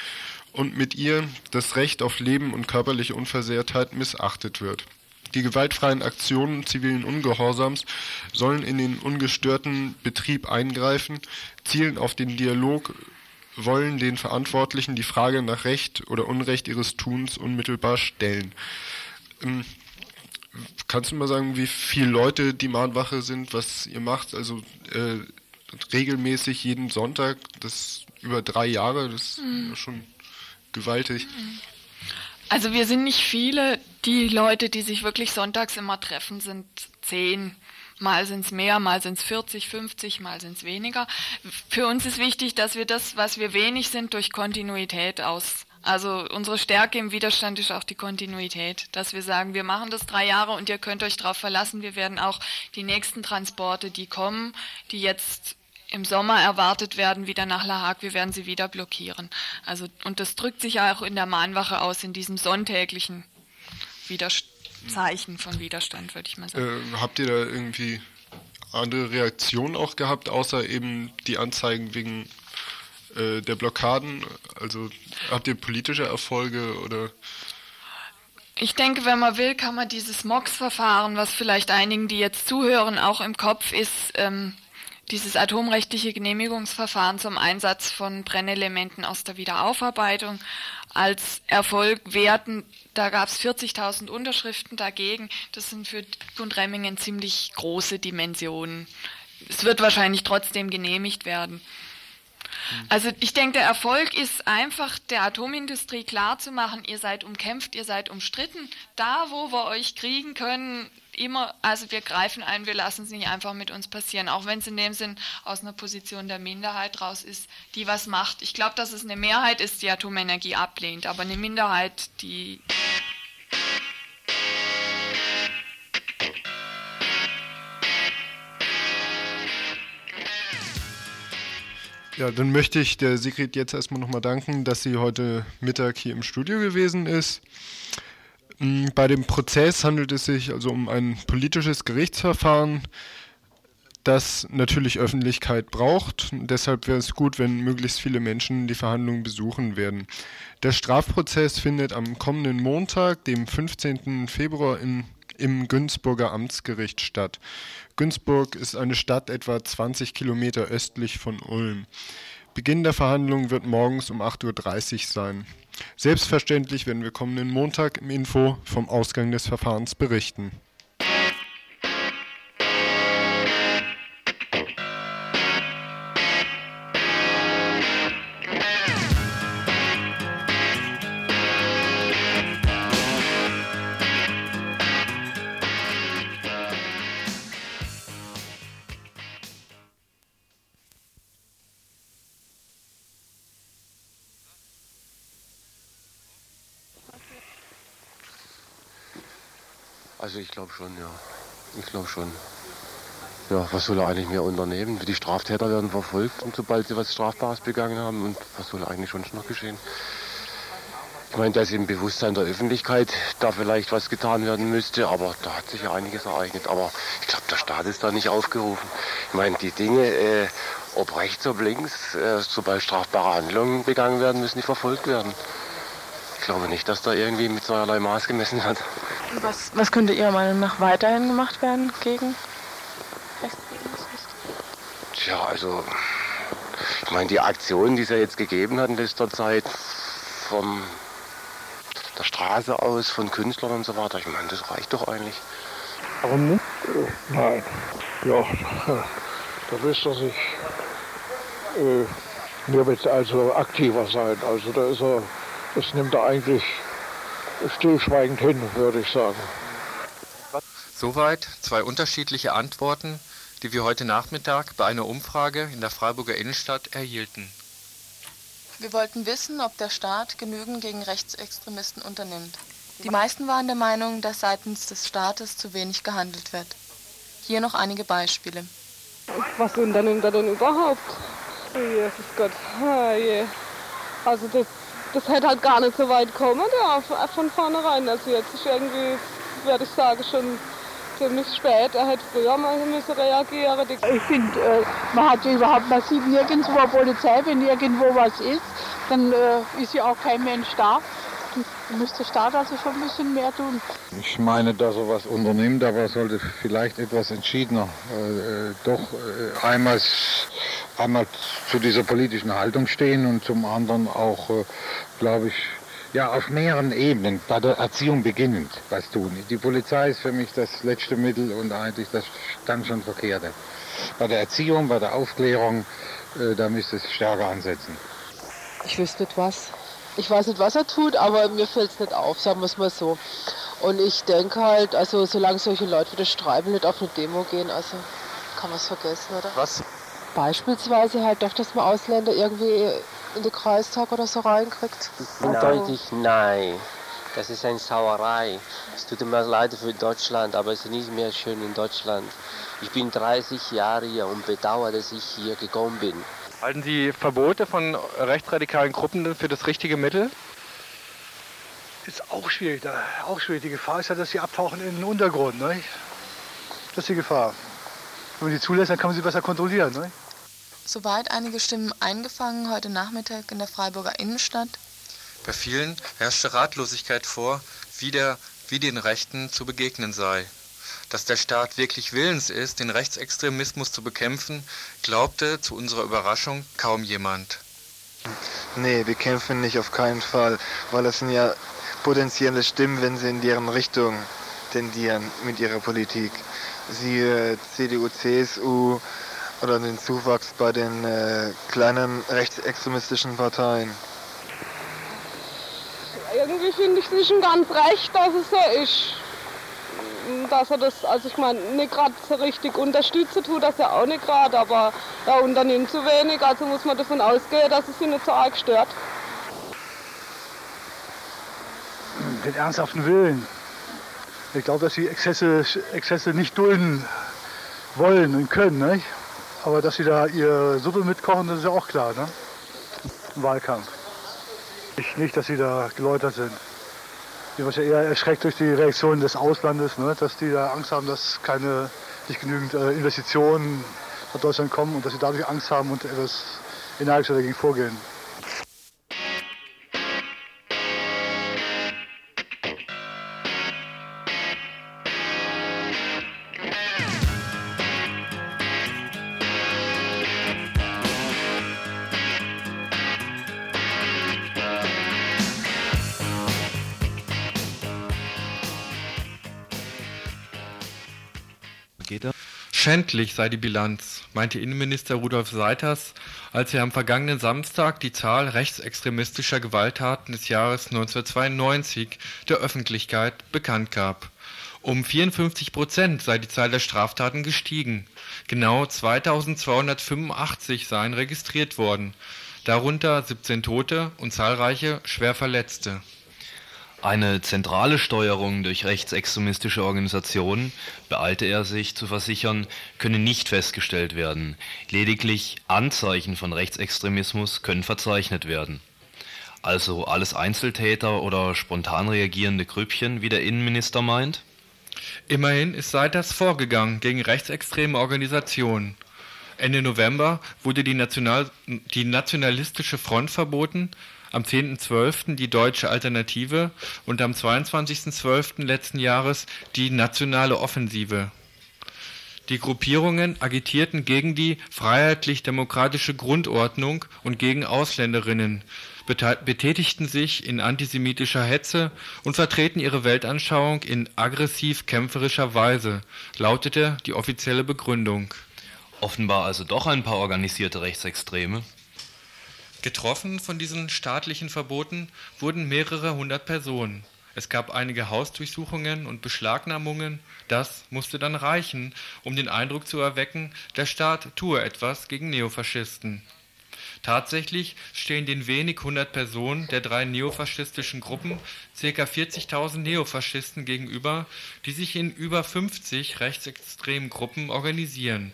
und mit ihr das Recht auf Leben und körperliche Unversehrtheit missachtet wird. Die gewaltfreien Aktionen zivilen Ungehorsams sollen in den ungestörten Betrieb eingreifen, zielen auf den Dialog, wollen den Verantwortlichen die Frage nach Recht oder Unrecht ihres Tuns unmittelbar stellen. Ähm, kannst du mal sagen, wie viele Leute die Mahnwache sind, was ihr macht? Also äh, regelmäßig jeden Sonntag, das über drei Jahre, das mhm. ist schon gewaltig. Also wir sind nicht viele. Die Leute, die sich wirklich sonntags immer treffen, sind zehn. Mal sind es mehr, mal sind es 40, 50, mal sind es weniger. Für uns ist wichtig, dass wir das, was wir wenig sind, durch Kontinuität aus. Also unsere Stärke im Widerstand ist auch die Kontinuität, dass wir sagen, wir machen das drei Jahre und ihr könnt euch darauf verlassen. Wir werden auch die nächsten Transporte, die kommen, die jetzt im Sommer erwartet werden, wieder nach La Hague, wir werden sie wieder blockieren. Also, und das drückt sich auch in der Mahnwache aus, in diesem sonntäglichen Widerstand, Zeichen von Widerstand, würde ich mal sagen. Äh, habt ihr da irgendwie andere Reaktionen auch gehabt, außer eben die Anzeigen wegen äh, der Blockaden? Also habt ihr politische Erfolge oder? Ich denke, wenn man will, kann man dieses MOX-Verfahren, was vielleicht einigen, die jetzt zuhören, auch im Kopf ist, ähm, dieses atomrechtliche Genehmigungsverfahren zum Einsatz von Brennelementen aus der Wiederaufarbeitung als Erfolg werten. Da gab es 40.000 Unterschriften dagegen. Das sind für Gundremmingen ziemlich große Dimensionen. Es wird wahrscheinlich trotzdem genehmigt werden. Also ich denke, der Erfolg ist einfach der Atomindustrie klarzumachen, ihr seid umkämpft, ihr seid umstritten. Da, wo wir euch kriegen können, immer, also wir greifen ein, wir lassen es nicht einfach mit uns passieren, auch wenn es in dem Sinn aus einer Position der Minderheit raus ist, die was macht. Ich glaube, dass es eine Mehrheit ist, die Atomenergie ablehnt, aber eine Minderheit, die Ja, dann möchte ich der Sigrid jetzt erstmal nochmal danken, dass sie heute Mittag hier im Studio gewesen ist. Mm, bei dem Prozess handelt es sich also um ein politisches Gerichtsverfahren, das natürlich Öffentlichkeit braucht. Deshalb wäre es gut, wenn möglichst viele Menschen die Verhandlungen besuchen werden. Der Strafprozess findet am kommenden Montag, dem 15. Februar in, im Günzburger Amtsgericht statt. Günzburg ist eine Stadt etwa 20 Kilometer östlich von Ulm. Beginn der Verhandlungen wird morgens um 8.30 Uhr sein. Selbstverständlich werden wir kommenden Montag im Info vom Ausgang des Verfahrens berichten. Glaube schon, ja. Ich glaube schon. Ja, was soll er eigentlich mehr unternehmen? Die Straftäter werden verfolgt, und sobald sie was Strafbares begangen haben. Und was soll eigentlich schon noch geschehen? Ich meine, dass im Bewusstsein der Öffentlichkeit da vielleicht was getan werden müsste, aber da hat sich ja einiges ereignet. Aber ich glaube, der Staat ist da nicht aufgerufen. Ich meine, die Dinge, äh, ob rechts, ob links, äh, sobald strafbare Handlungen begangen werden, müssen die verfolgt werden. Ich glaube nicht, dass da irgendwie mit zweierlei Maß gemessen wird. Was, was könnte Ihrer Meinung nach weiterhin gemacht werden gegen Tja, also ich meine, die Aktionen, die es ja jetzt gegeben hat in letzter Zeit von der Straße aus, von Künstlern und so weiter, ich meine, das reicht doch eigentlich. Warum nicht? Nein. Ja, da müsste er sich äh, mehr mit also aktiver sein. Also da ist er, das nimmt er eigentlich stillschweigend hin, würde ich sagen. Soweit zwei unterschiedliche Antworten, die wir heute Nachmittag bei einer Umfrage in der Freiburger Innenstadt erhielten. Wir wollten wissen, ob der Staat genügend gegen Rechtsextremisten unternimmt. Die meisten waren der Meinung, dass seitens des Staates zu wenig gehandelt wird. Hier noch einige Beispiele. Was unternimmt er denn überhaupt? Oh, Jesus Gott. Oh, je. Also das das hätte halt gar nicht so weit kommen, ja, von vornherein. Also jetzt ist irgendwie, würde ich sagen, schon ziemlich spät. Er hätte früher mal müssen reagieren. Ich finde, äh, man hat ja überhaupt, man sieht nirgendwo Polizei, wenn irgendwo was ist, dann äh, ist ja auch kein Mensch da. Da müsste der Staat also schon ein bisschen mehr tun. Ich meine, dass er was unternimmt, aber er sollte vielleicht etwas entschiedener äh, äh doch äh, einmal, einmal zu dieser politischen Haltung stehen und zum anderen auch, äh, glaube ich, ja, auf mehreren Ebenen, bei der Erziehung beginnend was tun. Die Polizei ist für mich das letzte Mittel und eigentlich das dann schon Verkehrte. Bei der Erziehung, bei der Aufklärung, äh, da müsste es stärker ansetzen. Ich wüsste was. Ich weiß nicht, was er tut, aber mir fällt es nicht auf, sagen wir es mal so. Und ich denke halt, also solange solche Leute wie der Streibel nicht auf eine Demo gehen, also kann man es vergessen, oder? Was? Beispielsweise halt doch, dass man Ausländer irgendwie in den Kreistag oder so reinkriegt. Eindeutig nein. Das ist eine Sauerei. Es tut mir leid für Deutschland, aber es ist nicht mehr schön in Deutschland. Ich bin 30 Jahre hier und bedauere, dass ich hier gekommen bin. Halten Sie Verbote von rechtsradikalen Gruppen für das richtige Mittel? Ist auch schwierig. Da, auch schwierig. Die Gefahr ist ja, dass sie abtauchen in den Untergrund. Ne? Das ist die Gefahr. Wenn man sie zulässt, dann kann man sie besser kontrollieren. Ne? Soweit einige Stimmen eingefangen heute Nachmittag in der Freiburger Innenstadt. Bei vielen herrschte Ratlosigkeit vor, wie, der, wie den Rechten zu begegnen sei dass der Staat wirklich willens ist, den Rechtsextremismus zu bekämpfen, glaubte zu unserer Überraschung kaum jemand. Nee, wir kämpfen nicht auf keinen Fall, weil das sind ja potenzielle Stimmen, wenn sie in deren Richtung tendieren mit ihrer Politik. Siehe CDU, CSU oder den Zuwachs bei den äh, kleinen rechtsextremistischen Parteien. Irgendwie finde ich es nicht ganz recht, dass es so ist dass er das, also ich meine, nicht gerade so richtig unterstützen tut das ja auch nicht gerade, aber er unternimmt zu wenig, also muss man davon ausgehen, dass es ihn nicht so arg stört. Den ernsthaften Willen. Ich glaube, dass sie Exzesse, Exzesse nicht dulden wollen und können, nicht? aber dass sie da ihre Suppe mitkochen, das ist ja auch klar, ne? im Wahlkampf. Ich, nicht, dass sie da geläutert sind. Die war ja eher erschreckt durch die Reaktion des Auslandes, ne, dass die da Angst haben, dass keine nicht genügend äh, Investitionen nach Deutschland kommen und dass sie dadurch Angst haben und etwas energischer dagegen vorgehen. Schändlich sei die Bilanz, meinte Innenminister Rudolf Seiters, als er am vergangenen Samstag die Zahl rechtsextremistischer Gewalttaten des Jahres 1992 der Öffentlichkeit bekannt gab. Um 54 Prozent sei die Zahl der Straftaten gestiegen. Genau 2285 seien registriert worden, darunter 17 Tote und zahlreiche Schwerverletzte. Eine zentrale Steuerung durch rechtsextremistische Organisationen, beeilte er sich zu versichern, könne nicht festgestellt werden. Lediglich Anzeichen von Rechtsextremismus können verzeichnet werden. Also alles Einzeltäter oder spontan reagierende Grüppchen, wie der Innenminister meint? Immerhin ist seiters vorgegangen gegen rechtsextreme Organisationen. Ende November wurde die, National die Nationalistische Front verboten, am 10.12. die Deutsche Alternative und am 22.12. letzten Jahres die Nationale Offensive. Die Gruppierungen agitierten gegen die freiheitlich-demokratische Grundordnung und gegen Ausländerinnen, betätigten sich in antisemitischer Hetze und vertreten ihre Weltanschauung in aggressiv-kämpferischer Weise, lautete die offizielle Begründung. Offenbar also doch ein paar organisierte Rechtsextreme. Getroffen von diesen staatlichen Verboten wurden mehrere hundert Personen. Es gab einige Hausdurchsuchungen und Beschlagnahmungen. Das musste dann reichen, um den Eindruck zu erwecken, der Staat tue etwas gegen Neofaschisten. Tatsächlich stehen den wenig hundert Personen der drei neofaschistischen Gruppen ca. 40.000 Neofaschisten gegenüber, die sich in über 50 rechtsextremen Gruppen organisieren.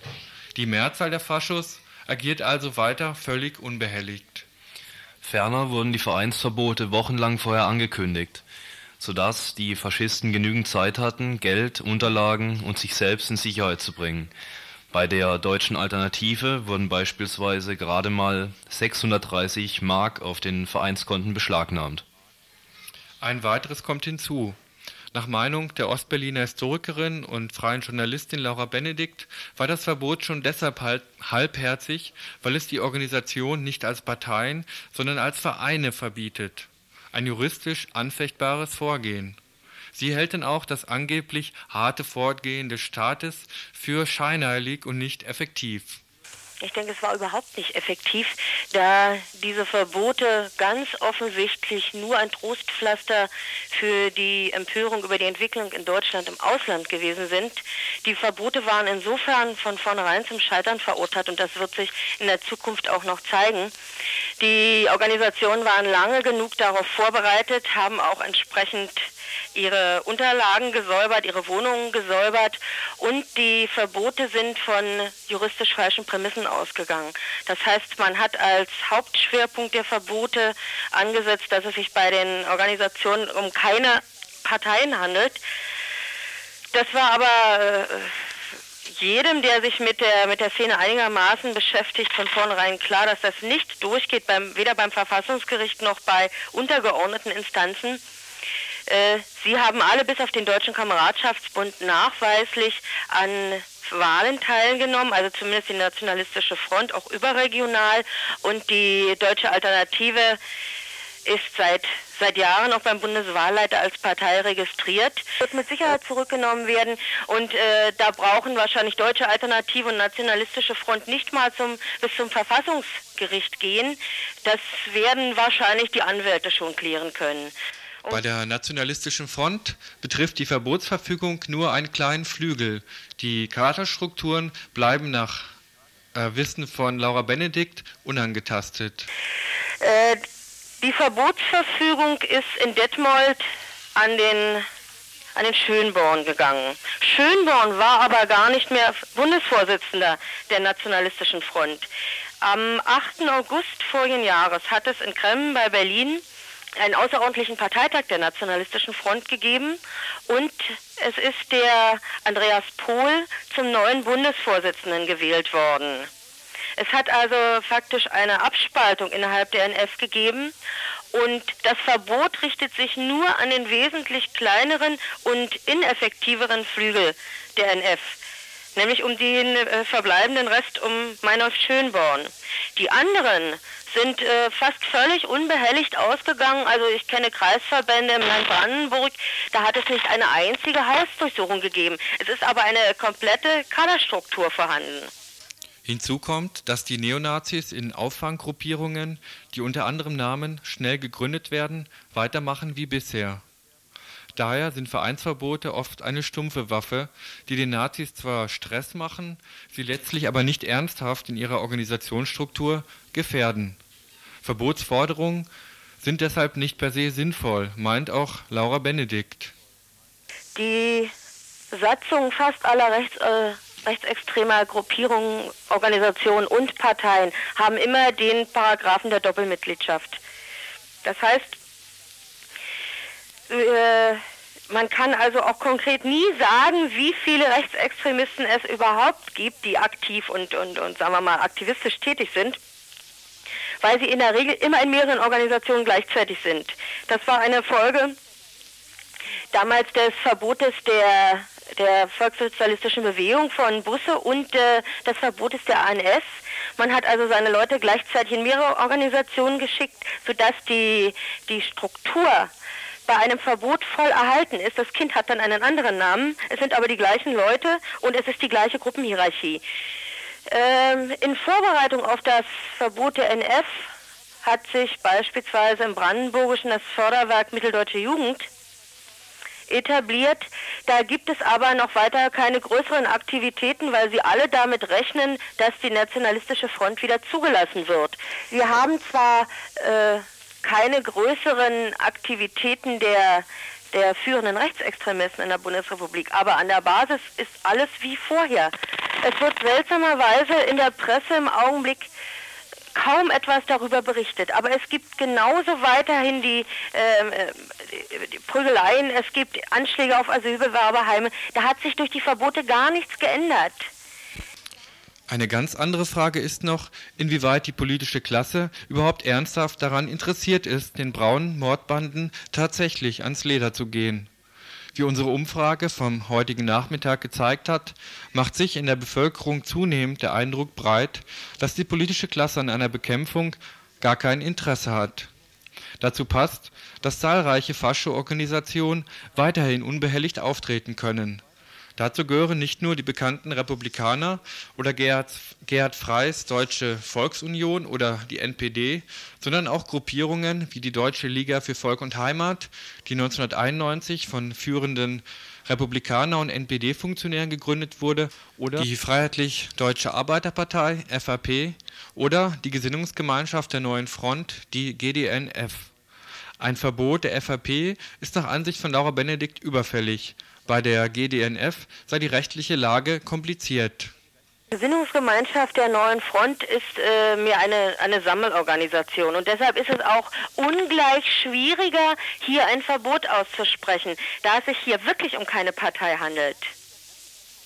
Die Mehrzahl der Faschos agiert also weiter völlig unbehelligt. Ferner wurden die Vereinsverbote wochenlang vorher angekündigt, sodass die Faschisten genügend Zeit hatten, Geld, Unterlagen und sich selbst in Sicherheit zu bringen. Bei der deutschen Alternative wurden beispielsweise gerade mal 630 Mark auf den Vereinskonten beschlagnahmt. Ein weiteres kommt hinzu. Nach Meinung der Ostberliner Historikerin und freien Journalistin Laura Benedikt war das Verbot schon deshalb halbherzig, weil es die Organisation nicht als Parteien, sondern als Vereine verbietet. Ein juristisch anfechtbares Vorgehen. Sie hält dann auch das angeblich harte Vorgehen des Staates für scheinheilig und nicht effektiv. Ich denke, es war überhaupt nicht effektiv, da diese Verbote ganz offensichtlich nur ein Trostpflaster für die Empörung über die Entwicklung in Deutschland im Ausland gewesen sind. Die Verbote waren insofern von vornherein zum Scheitern verurteilt und das wird sich in der Zukunft auch noch zeigen. Die Organisationen waren lange genug darauf vorbereitet, haben auch entsprechend ihre Unterlagen gesäubert, ihre Wohnungen gesäubert und die Verbote sind von juristisch falschen Prämissen ausgegangen. Das heißt, man hat als Hauptschwerpunkt der Verbote angesetzt, dass es sich bei den Organisationen um keine Parteien handelt. Das war aber äh, jedem, der sich mit der, mit der Szene einigermaßen beschäftigt, von vornherein klar, dass das nicht durchgeht, beim, weder beim Verfassungsgericht noch bei untergeordneten Instanzen. Äh, sie haben alle bis auf den Deutschen Kameradschaftsbund nachweislich an Wahlen teilgenommen, also zumindest die Nationalistische Front, auch überregional. Und die Deutsche Alternative ist seit, seit Jahren auch beim Bundeswahlleiter als Partei registriert, wird mit Sicherheit zurückgenommen werden. Und äh, da brauchen wahrscheinlich Deutsche Alternative und Nationalistische Front nicht mal zum, bis zum Verfassungsgericht gehen. Das werden wahrscheinlich die Anwälte schon klären können. Bei der Nationalistischen Front betrifft die Verbotsverfügung nur einen kleinen Flügel. Die Kaderstrukturen bleiben nach äh, Wissen von Laura Benedikt unangetastet. Äh, die Verbotsverfügung ist in Detmold an den an den Schönborn gegangen. Schönborn war aber gar nicht mehr Bundesvorsitzender der Nationalistischen Front. Am 8. August vorigen Jahres hat es in Kremmen bei Berlin einen außerordentlichen Parteitag der Nationalistischen Front gegeben und es ist der Andreas Pohl zum neuen Bundesvorsitzenden gewählt worden. Es hat also faktisch eine Abspaltung innerhalb der NF gegeben und das Verbot richtet sich nur an den wesentlich kleineren und ineffektiveren Flügel der NF, nämlich um den äh, verbleibenden Rest um Meinolf Schönborn. Die anderen sind äh, fast völlig unbehelligt ausgegangen. Also ich kenne Kreisverbände im Land Brandenburg, da hat es nicht eine einzige Hausdurchsuchung gegeben. Es ist aber eine komplette Kaderstruktur vorhanden. Hinzu kommt, dass die Neonazis in Auffanggruppierungen, die unter anderem Namen schnell gegründet werden, weitermachen wie bisher. Daher sind Vereinsverbote oft eine stumpfe Waffe, die den Nazis zwar Stress machen, sie letztlich aber nicht ernsthaft in ihrer Organisationsstruktur gefährden. Verbotsforderungen sind deshalb nicht per se sinnvoll, meint auch Laura Benedikt. Die Satzung fast aller Rechts, äh, rechtsextremer Gruppierungen, Organisationen und Parteien haben immer den Paragraphen der Doppelmitgliedschaft. Das heißt, äh, man kann also auch konkret nie sagen, wie viele Rechtsextremisten es überhaupt gibt, die aktiv und, und, und sagen wir mal aktivistisch tätig sind weil sie in der Regel immer in mehreren Organisationen gleichzeitig sind. Das war eine Folge damals des Verbotes der, der volkssozialistischen Bewegung von Busse und äh, des Verbotes der ANS. Man hat also seine Leute gleichzeitig in mehrere Organisationen geschickt, sodass die, die Struktur bei einem Verbot voll erhalten ist. Das Kind hat dann einen anderen Namen, es sind aber die gleichen Leute und es ist die gleiche Gruppenhierarchie. Ähm, in Vorbereitung auf das Verbot der NF hat sich beispielsweise im Brandenburgischen das Förderwerk Mitteldeutsche Jugend etabliert. Da gibt es aber noch weiter keine größeren Aktivitäten, weil sie alle damit rechnen, dass die nationalistische Front wieder zugelassen wird. Wir haben zwar äh, keine größeren Aktivitäten der der führenden Rechtsextremisten in der Bundesrepublik. Aber an der Basis ist alles wie vorher. Es wird seltsamerweise in der Presse im Augenblick kaum etwas darüber berichtet. Aber es gibt genauso weiterhin die, ähm, äh, die Prügeleien, es gibt Anschläge auf Asylbewerberheime. Da hat sich durch die Verbote gar nichts geändert. Eine ganz andere Frage ist noch, inwieweit die politische Klasse überhaupt ernsthaft daran interessiert ist, den braunen Mordbanden tatsächlich ans Leder zu gehen. Wie unsere Umfrage vom heutigen Nachmittag gezeigt hat, macht sich in der Bevölkerung zunehmend der Eindruck breit, dass die politische Klasse an einer Bekämpfung gar kein Interesse hat. Dazu passt, dass zahlreiche Fascho-Organisationen weiterhin unbehelligt auftreten können Dazu gehören nicht nur die bekannten Republikaner oder Gerhard, Gerhard Freys Deutsche Volksunion oder die NPD, sondern auch Gruppierungen wie die Deutsche Liga für Volk und Heimat, die 1991 von führenden Republikaner und NPD-Funktionären gegründet wurde, oder die Freiheitlich Deutsche Arbeiterpartei FAP oder die Gesinnungsgemeinschaft der Neuen Front, die GDNF. Ein Verbot der FAP ist nach Ansicht von Laura Benedikt überfällig bei der GDNF sei die rechtliche Lage kompliziert. Die Gesinnungsgemeinschaft der Neuen Front ist äh, mir eine, eine Sammelorganisation und deshalb ist es auch ungleich schwieriger, hier ein Verbot auszusprechen, da es sich hier wirklich um keine Partei handelt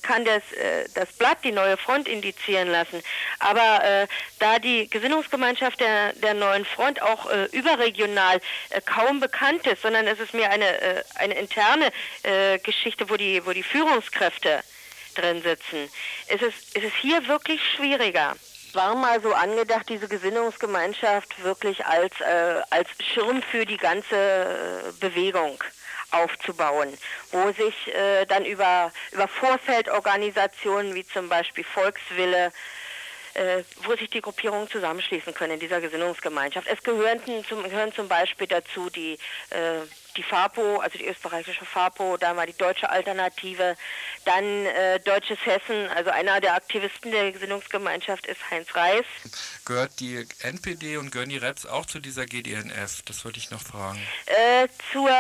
kann das, äh, das Blatt die neue Front indizieren lassen. Aber äh, da die Gesinnungsgemeinschaft der, der neuen Front auch äh, überregional äh, kaum bekannt ist, sondern es ist mehr eine, äh, eine interne äh, Geschichte, wo die, wo die Führungskräfte drin sitzen, ist es, ist es hier wirklich schwieriger war mal so angedacht, diese Gesinnungsgemeinschaft wirklich als, äh, als Schirm für die ganze Bewegung aufzubauen, wo sich äh, dann über, über Vorfeldorganisationen wie zum Beispiel Volkswille, äh, wo sich die Gruppierungen zusammenschließen können in dieser Gesinnungsgemeinschaft. Es gehören zum, gehören zum Beispiel dazu die, äh, die FAPO, also die österreichische FAPO, dann war die deutsche Alternative, dann äh, Deutsches Hessen, also einer der Aktivisten der Gesinnungsgemeinschaft ist Heinz Reis. Gehört die NPD und gehören die Reps auch zu dieser GDNF? Das wollte ich noch fragen. Äh, zur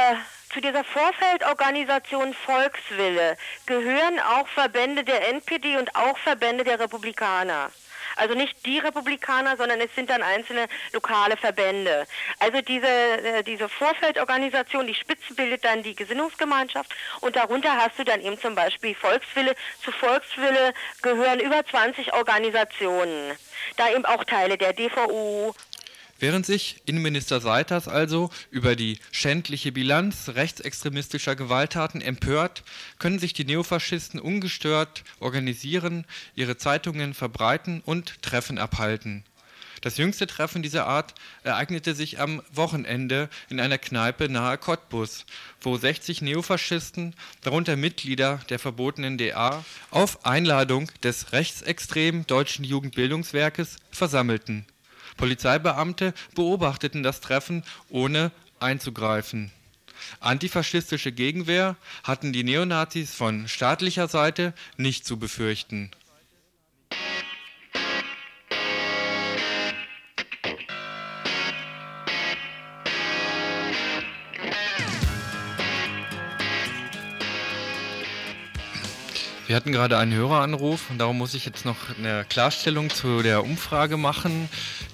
zu dieser Vorfeldorganisation Volkswille gehören auch Verbände der NPD und auch Verbände der Republikaner. Also nicht die Republikaner, sondern es sind dann einzelne lokale Verbände. Also diese, äh, diese Vorfeldorganisation, die Spitze bildet dann die Gesinnungsgemeinschaft und darunter hast du dann eben zum Beispiel Volkswille. Zu Volkswille gehören über 20 Organisationen. Da eben auch Teile der DVU, Während sich Innenminister Seiters also über die schändliche Bilanz rechtsextremistischer Gewalttaten empört, können sich die Neofaschisten ungestört organisieren, ihre Zeitungen verbreiten und Treffen abhalten. Das jüngste Treffen dieser Art ereignete sich am Wochenende in einer Kneipe nahe Cottbus, wo 60 Neofaschisten, darunter Mitglieder der verbotenen DA, auf Einladung des rechtsextremen Deutschen Jugendbildungswerkes versammelten. Polizeibeamte beobachteten das Treffen, ohne einzugreifen. Antifaschistische Gegenwehr hatten die Neonazis von staatlicher Seite nicht zu befürchten Wir hatten gerade einen Höreranruf und darum muss ich jetzt noch eine Klarstellung zu der Umfrage machen,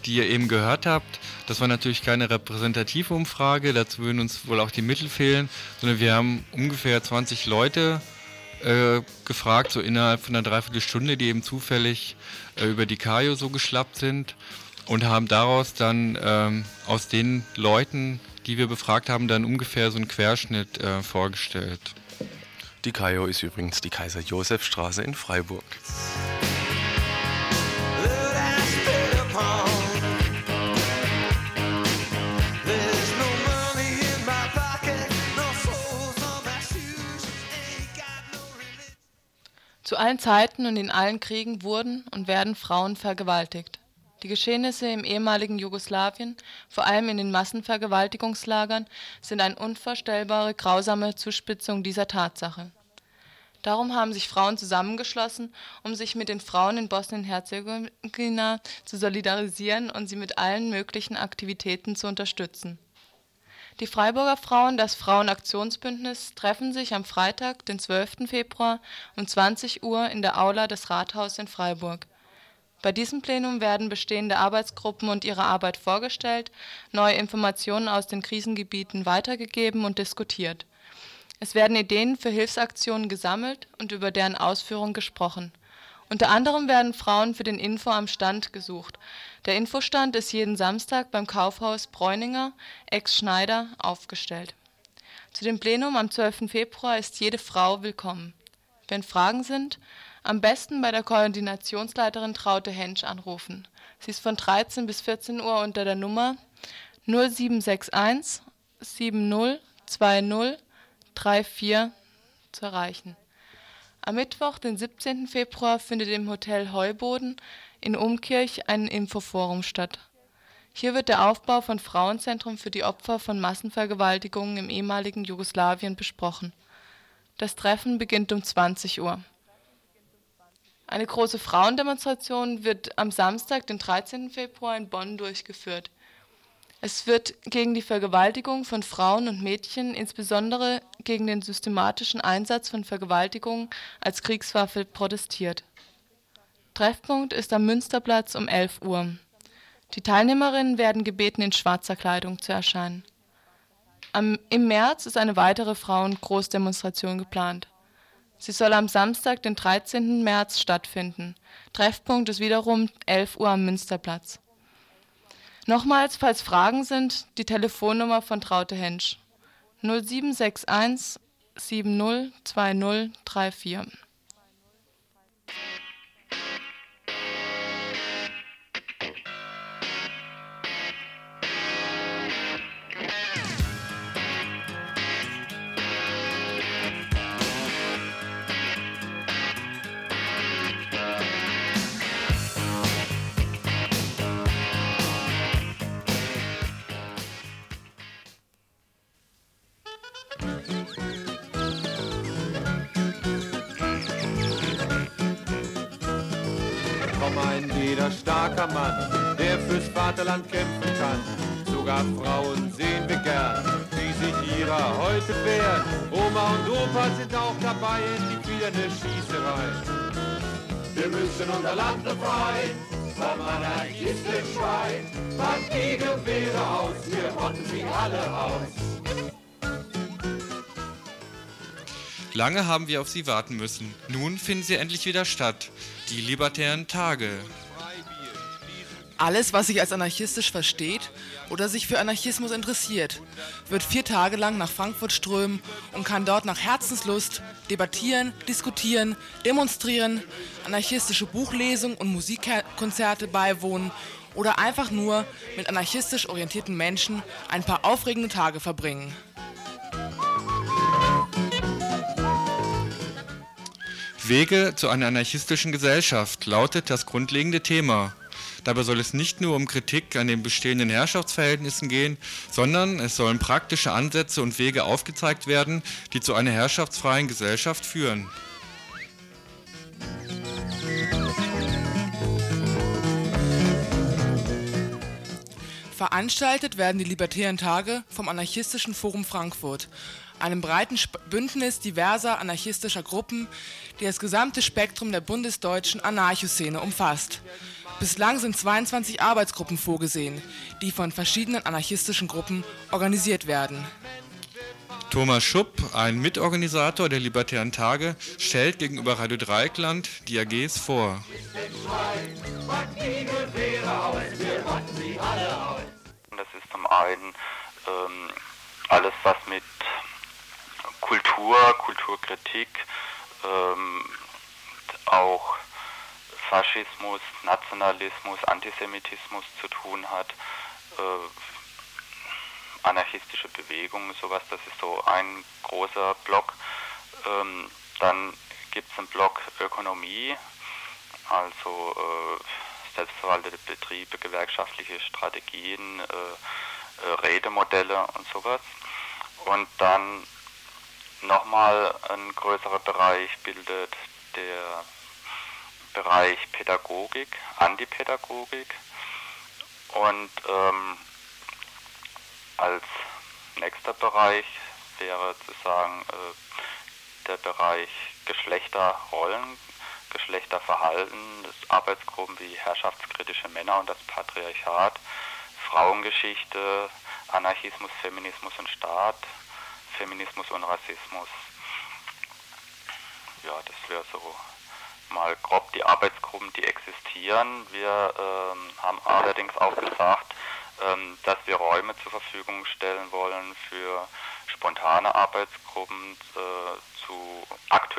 die ihr eben gehört habt. Das war natürlich keine repräsentative Umfrage, dazu würden uns wohl auch die Mittel fehlen, sondern wir haben ungefähr 20 Leute äh, gefragt, so innerhalb von einer Dreiviertelstunde, die eben zufällig äh, über die Kajo so geschlappt sind und haben daraus dann ähm, aus den Leuten, die wir befragt haben, dann ungefähr so einen Querschnitt äh, vorgestellt. Die Kajo ist übrigens die Kaiser-Josef-Straße in Freiburg. Zu allen Zeiten und in allen Kriegen wurden und werden Frauen vergewaltigt. Die Geschehnisse im ehemaligen Jugoslawien, vor allem in den Massenvergewaltigungslagern, sind eine unvorstellbare grausame Zuspitzung dieser Tatsache. Darum haben sich Frauen zusammengeschlossen, um sich mit den Frauen in Bosnien-Herzegowina zu solidarisieren und sie mit allen möglichen Aktivitäten zu unterstützen. Die Freiburger Frauen, das Frauenaktionsbündnis, treffen sich am Freitag, den 12. Februar um 20 Uhr in der Aula des Rathauses in Freiburg Bei diesem Plenum werden bestehende Arbeitsgruppen und ihre Arbeit vorgestellt, neue Informationen aus den Krisengebieten weitergegeben und diskutiert. Es werden Ideen für Hilfsaktionen gesammelt und über deren Ausführung gesprochen. Unter anderem werden Frauen für den Info am Stand gesucht. Der Infostand ist jeden Samstag beim Kaufhaus Bräuninger, ex-Schneider, aufgestellt. Zu dem Plenum am 12. Februar ist jede Frau willkommen. Wenn Fragen sind, am besten bei der Koordinationsleiterin Traute Hensch anrufen. Sie ist von 13 bis 14 Uhr unter der Nummer 0761 70 20 34 zu erreichen. Am Mittwoch, den 17. Februar, findet im Hotel Heuboden in Umkirch ein Infoforum statt. Hier wird der Aufbau von Frauenzentrum für die Opfer von Massenvergewaltigungen im ehemaligen Jugoslawien besprochen. Das Treffen beginnt um 20 Uhr. Eine große Frauendemonstration wird am Samstag, den 13. Februar in Bonn durchgeführt. Es wird gegen die Vergewaltigung von Frauen und Mädchen, insbesondere gegen den systematischen Einsatz von Vergewaltigung als Kriegswaffe protestiert. Treffpunkt ist am Münsterplatz um 11 Uhr. Die Teilnehmerinnen werden gebeten, in schwarzer Kleidung zu erscheinen. Am, Im März ist eine weitere Frauen-Großdemonstration geplant. Sie soll am Samstag, den 13. März stattfinden. Treffpunkt ist wiederum 11 Uhr am Münsterplatz. Nochmals, falls Fragen sind, die Telefonnummer von Traute Hensch 0761 70 unser befreien vom anarchistischen Schwein. Die Gewehre aus, wir rotten sie alle aus. Lange haben wir auf sie warten müssen. Nun finden sie endlich wieder statt. Die libertären Tage. Alles, was sich als anarchistisch versteht oder sich für Anarchismus interessiert, wird vier Tage lang nach Frankfurt strömen und kann dort nach Herzenslust debattieren, diskutieren, demonstrieren, anarchistische Buchlesungen und Musikkonzerte beiwohnen oder einfach nur mit anarchistisch orientierten Menschen ein paar aufregende Tage verbringen. Wege zu einer anarchistischen Gesellschaft lautet das grundlegende Thema. Dabei soll es nicht nur um Kritik an den bestehenden Herrschaftsverhältnissen gehen, sondern es sollen praktische Ansätze und Wege aufgezeigt werden, die zu einer herrschaftsfreien Gesellschaft führen. Veranstaltet werden die Libertären Tage vom Anarchistischen Forum Frankfurt, einem breiten Bündnis diverser anarchistischer Gruppen, die das gesamte Spektrum der bundesdeutschen Anarchoszene umfasst. Bislang sind 22 Arbeitsgruppen vorgesehen, die von verschiedenen anarchistischen Gruppen organisiert werden. Thomas Schupp, ein Mitorganisator der Libertären Tage, stellt gegenüber Radio Dreikland die AGs vor. Das ist zum einen ähm, alles, was mit Kultur, Kulturkritik, ähm, auch Faschismus, Nationalismus, Antisemitismus zu tun hat, äh, anarchistische Bewegungen, sowas, das ist so ein großer Block. Ähm, dann gibt es einen Block Ökonomie, also äh, selbstverwaltete Betriebe, gewerkschaftliche Strategien, äh, äh, Redemodelle und sowas. Und dann nochmal ein größerer Bereich bildet der Bereich Pädagogik, Antipädagogik und ähm, als nächster Bereich wäre zu sagen äh, der Bereich Geschlechterrollen, Geschlechterverhalten, das Arbeitsgruppen wie herrschaftskritische Männer und das Patriarchat, Frauengeschichte, Anarchismus, Feminismus und Staat, Feminismus und Rassismus. Ja, das wäre so mal grob die Arbeitsgruppen, die existieren. Wir ähm, haben allerdings auch gesagt, ähm, dass wir Räume zur Verfügung stellen wollen für spontane Arbeitsgruppen äh, zu aktuellen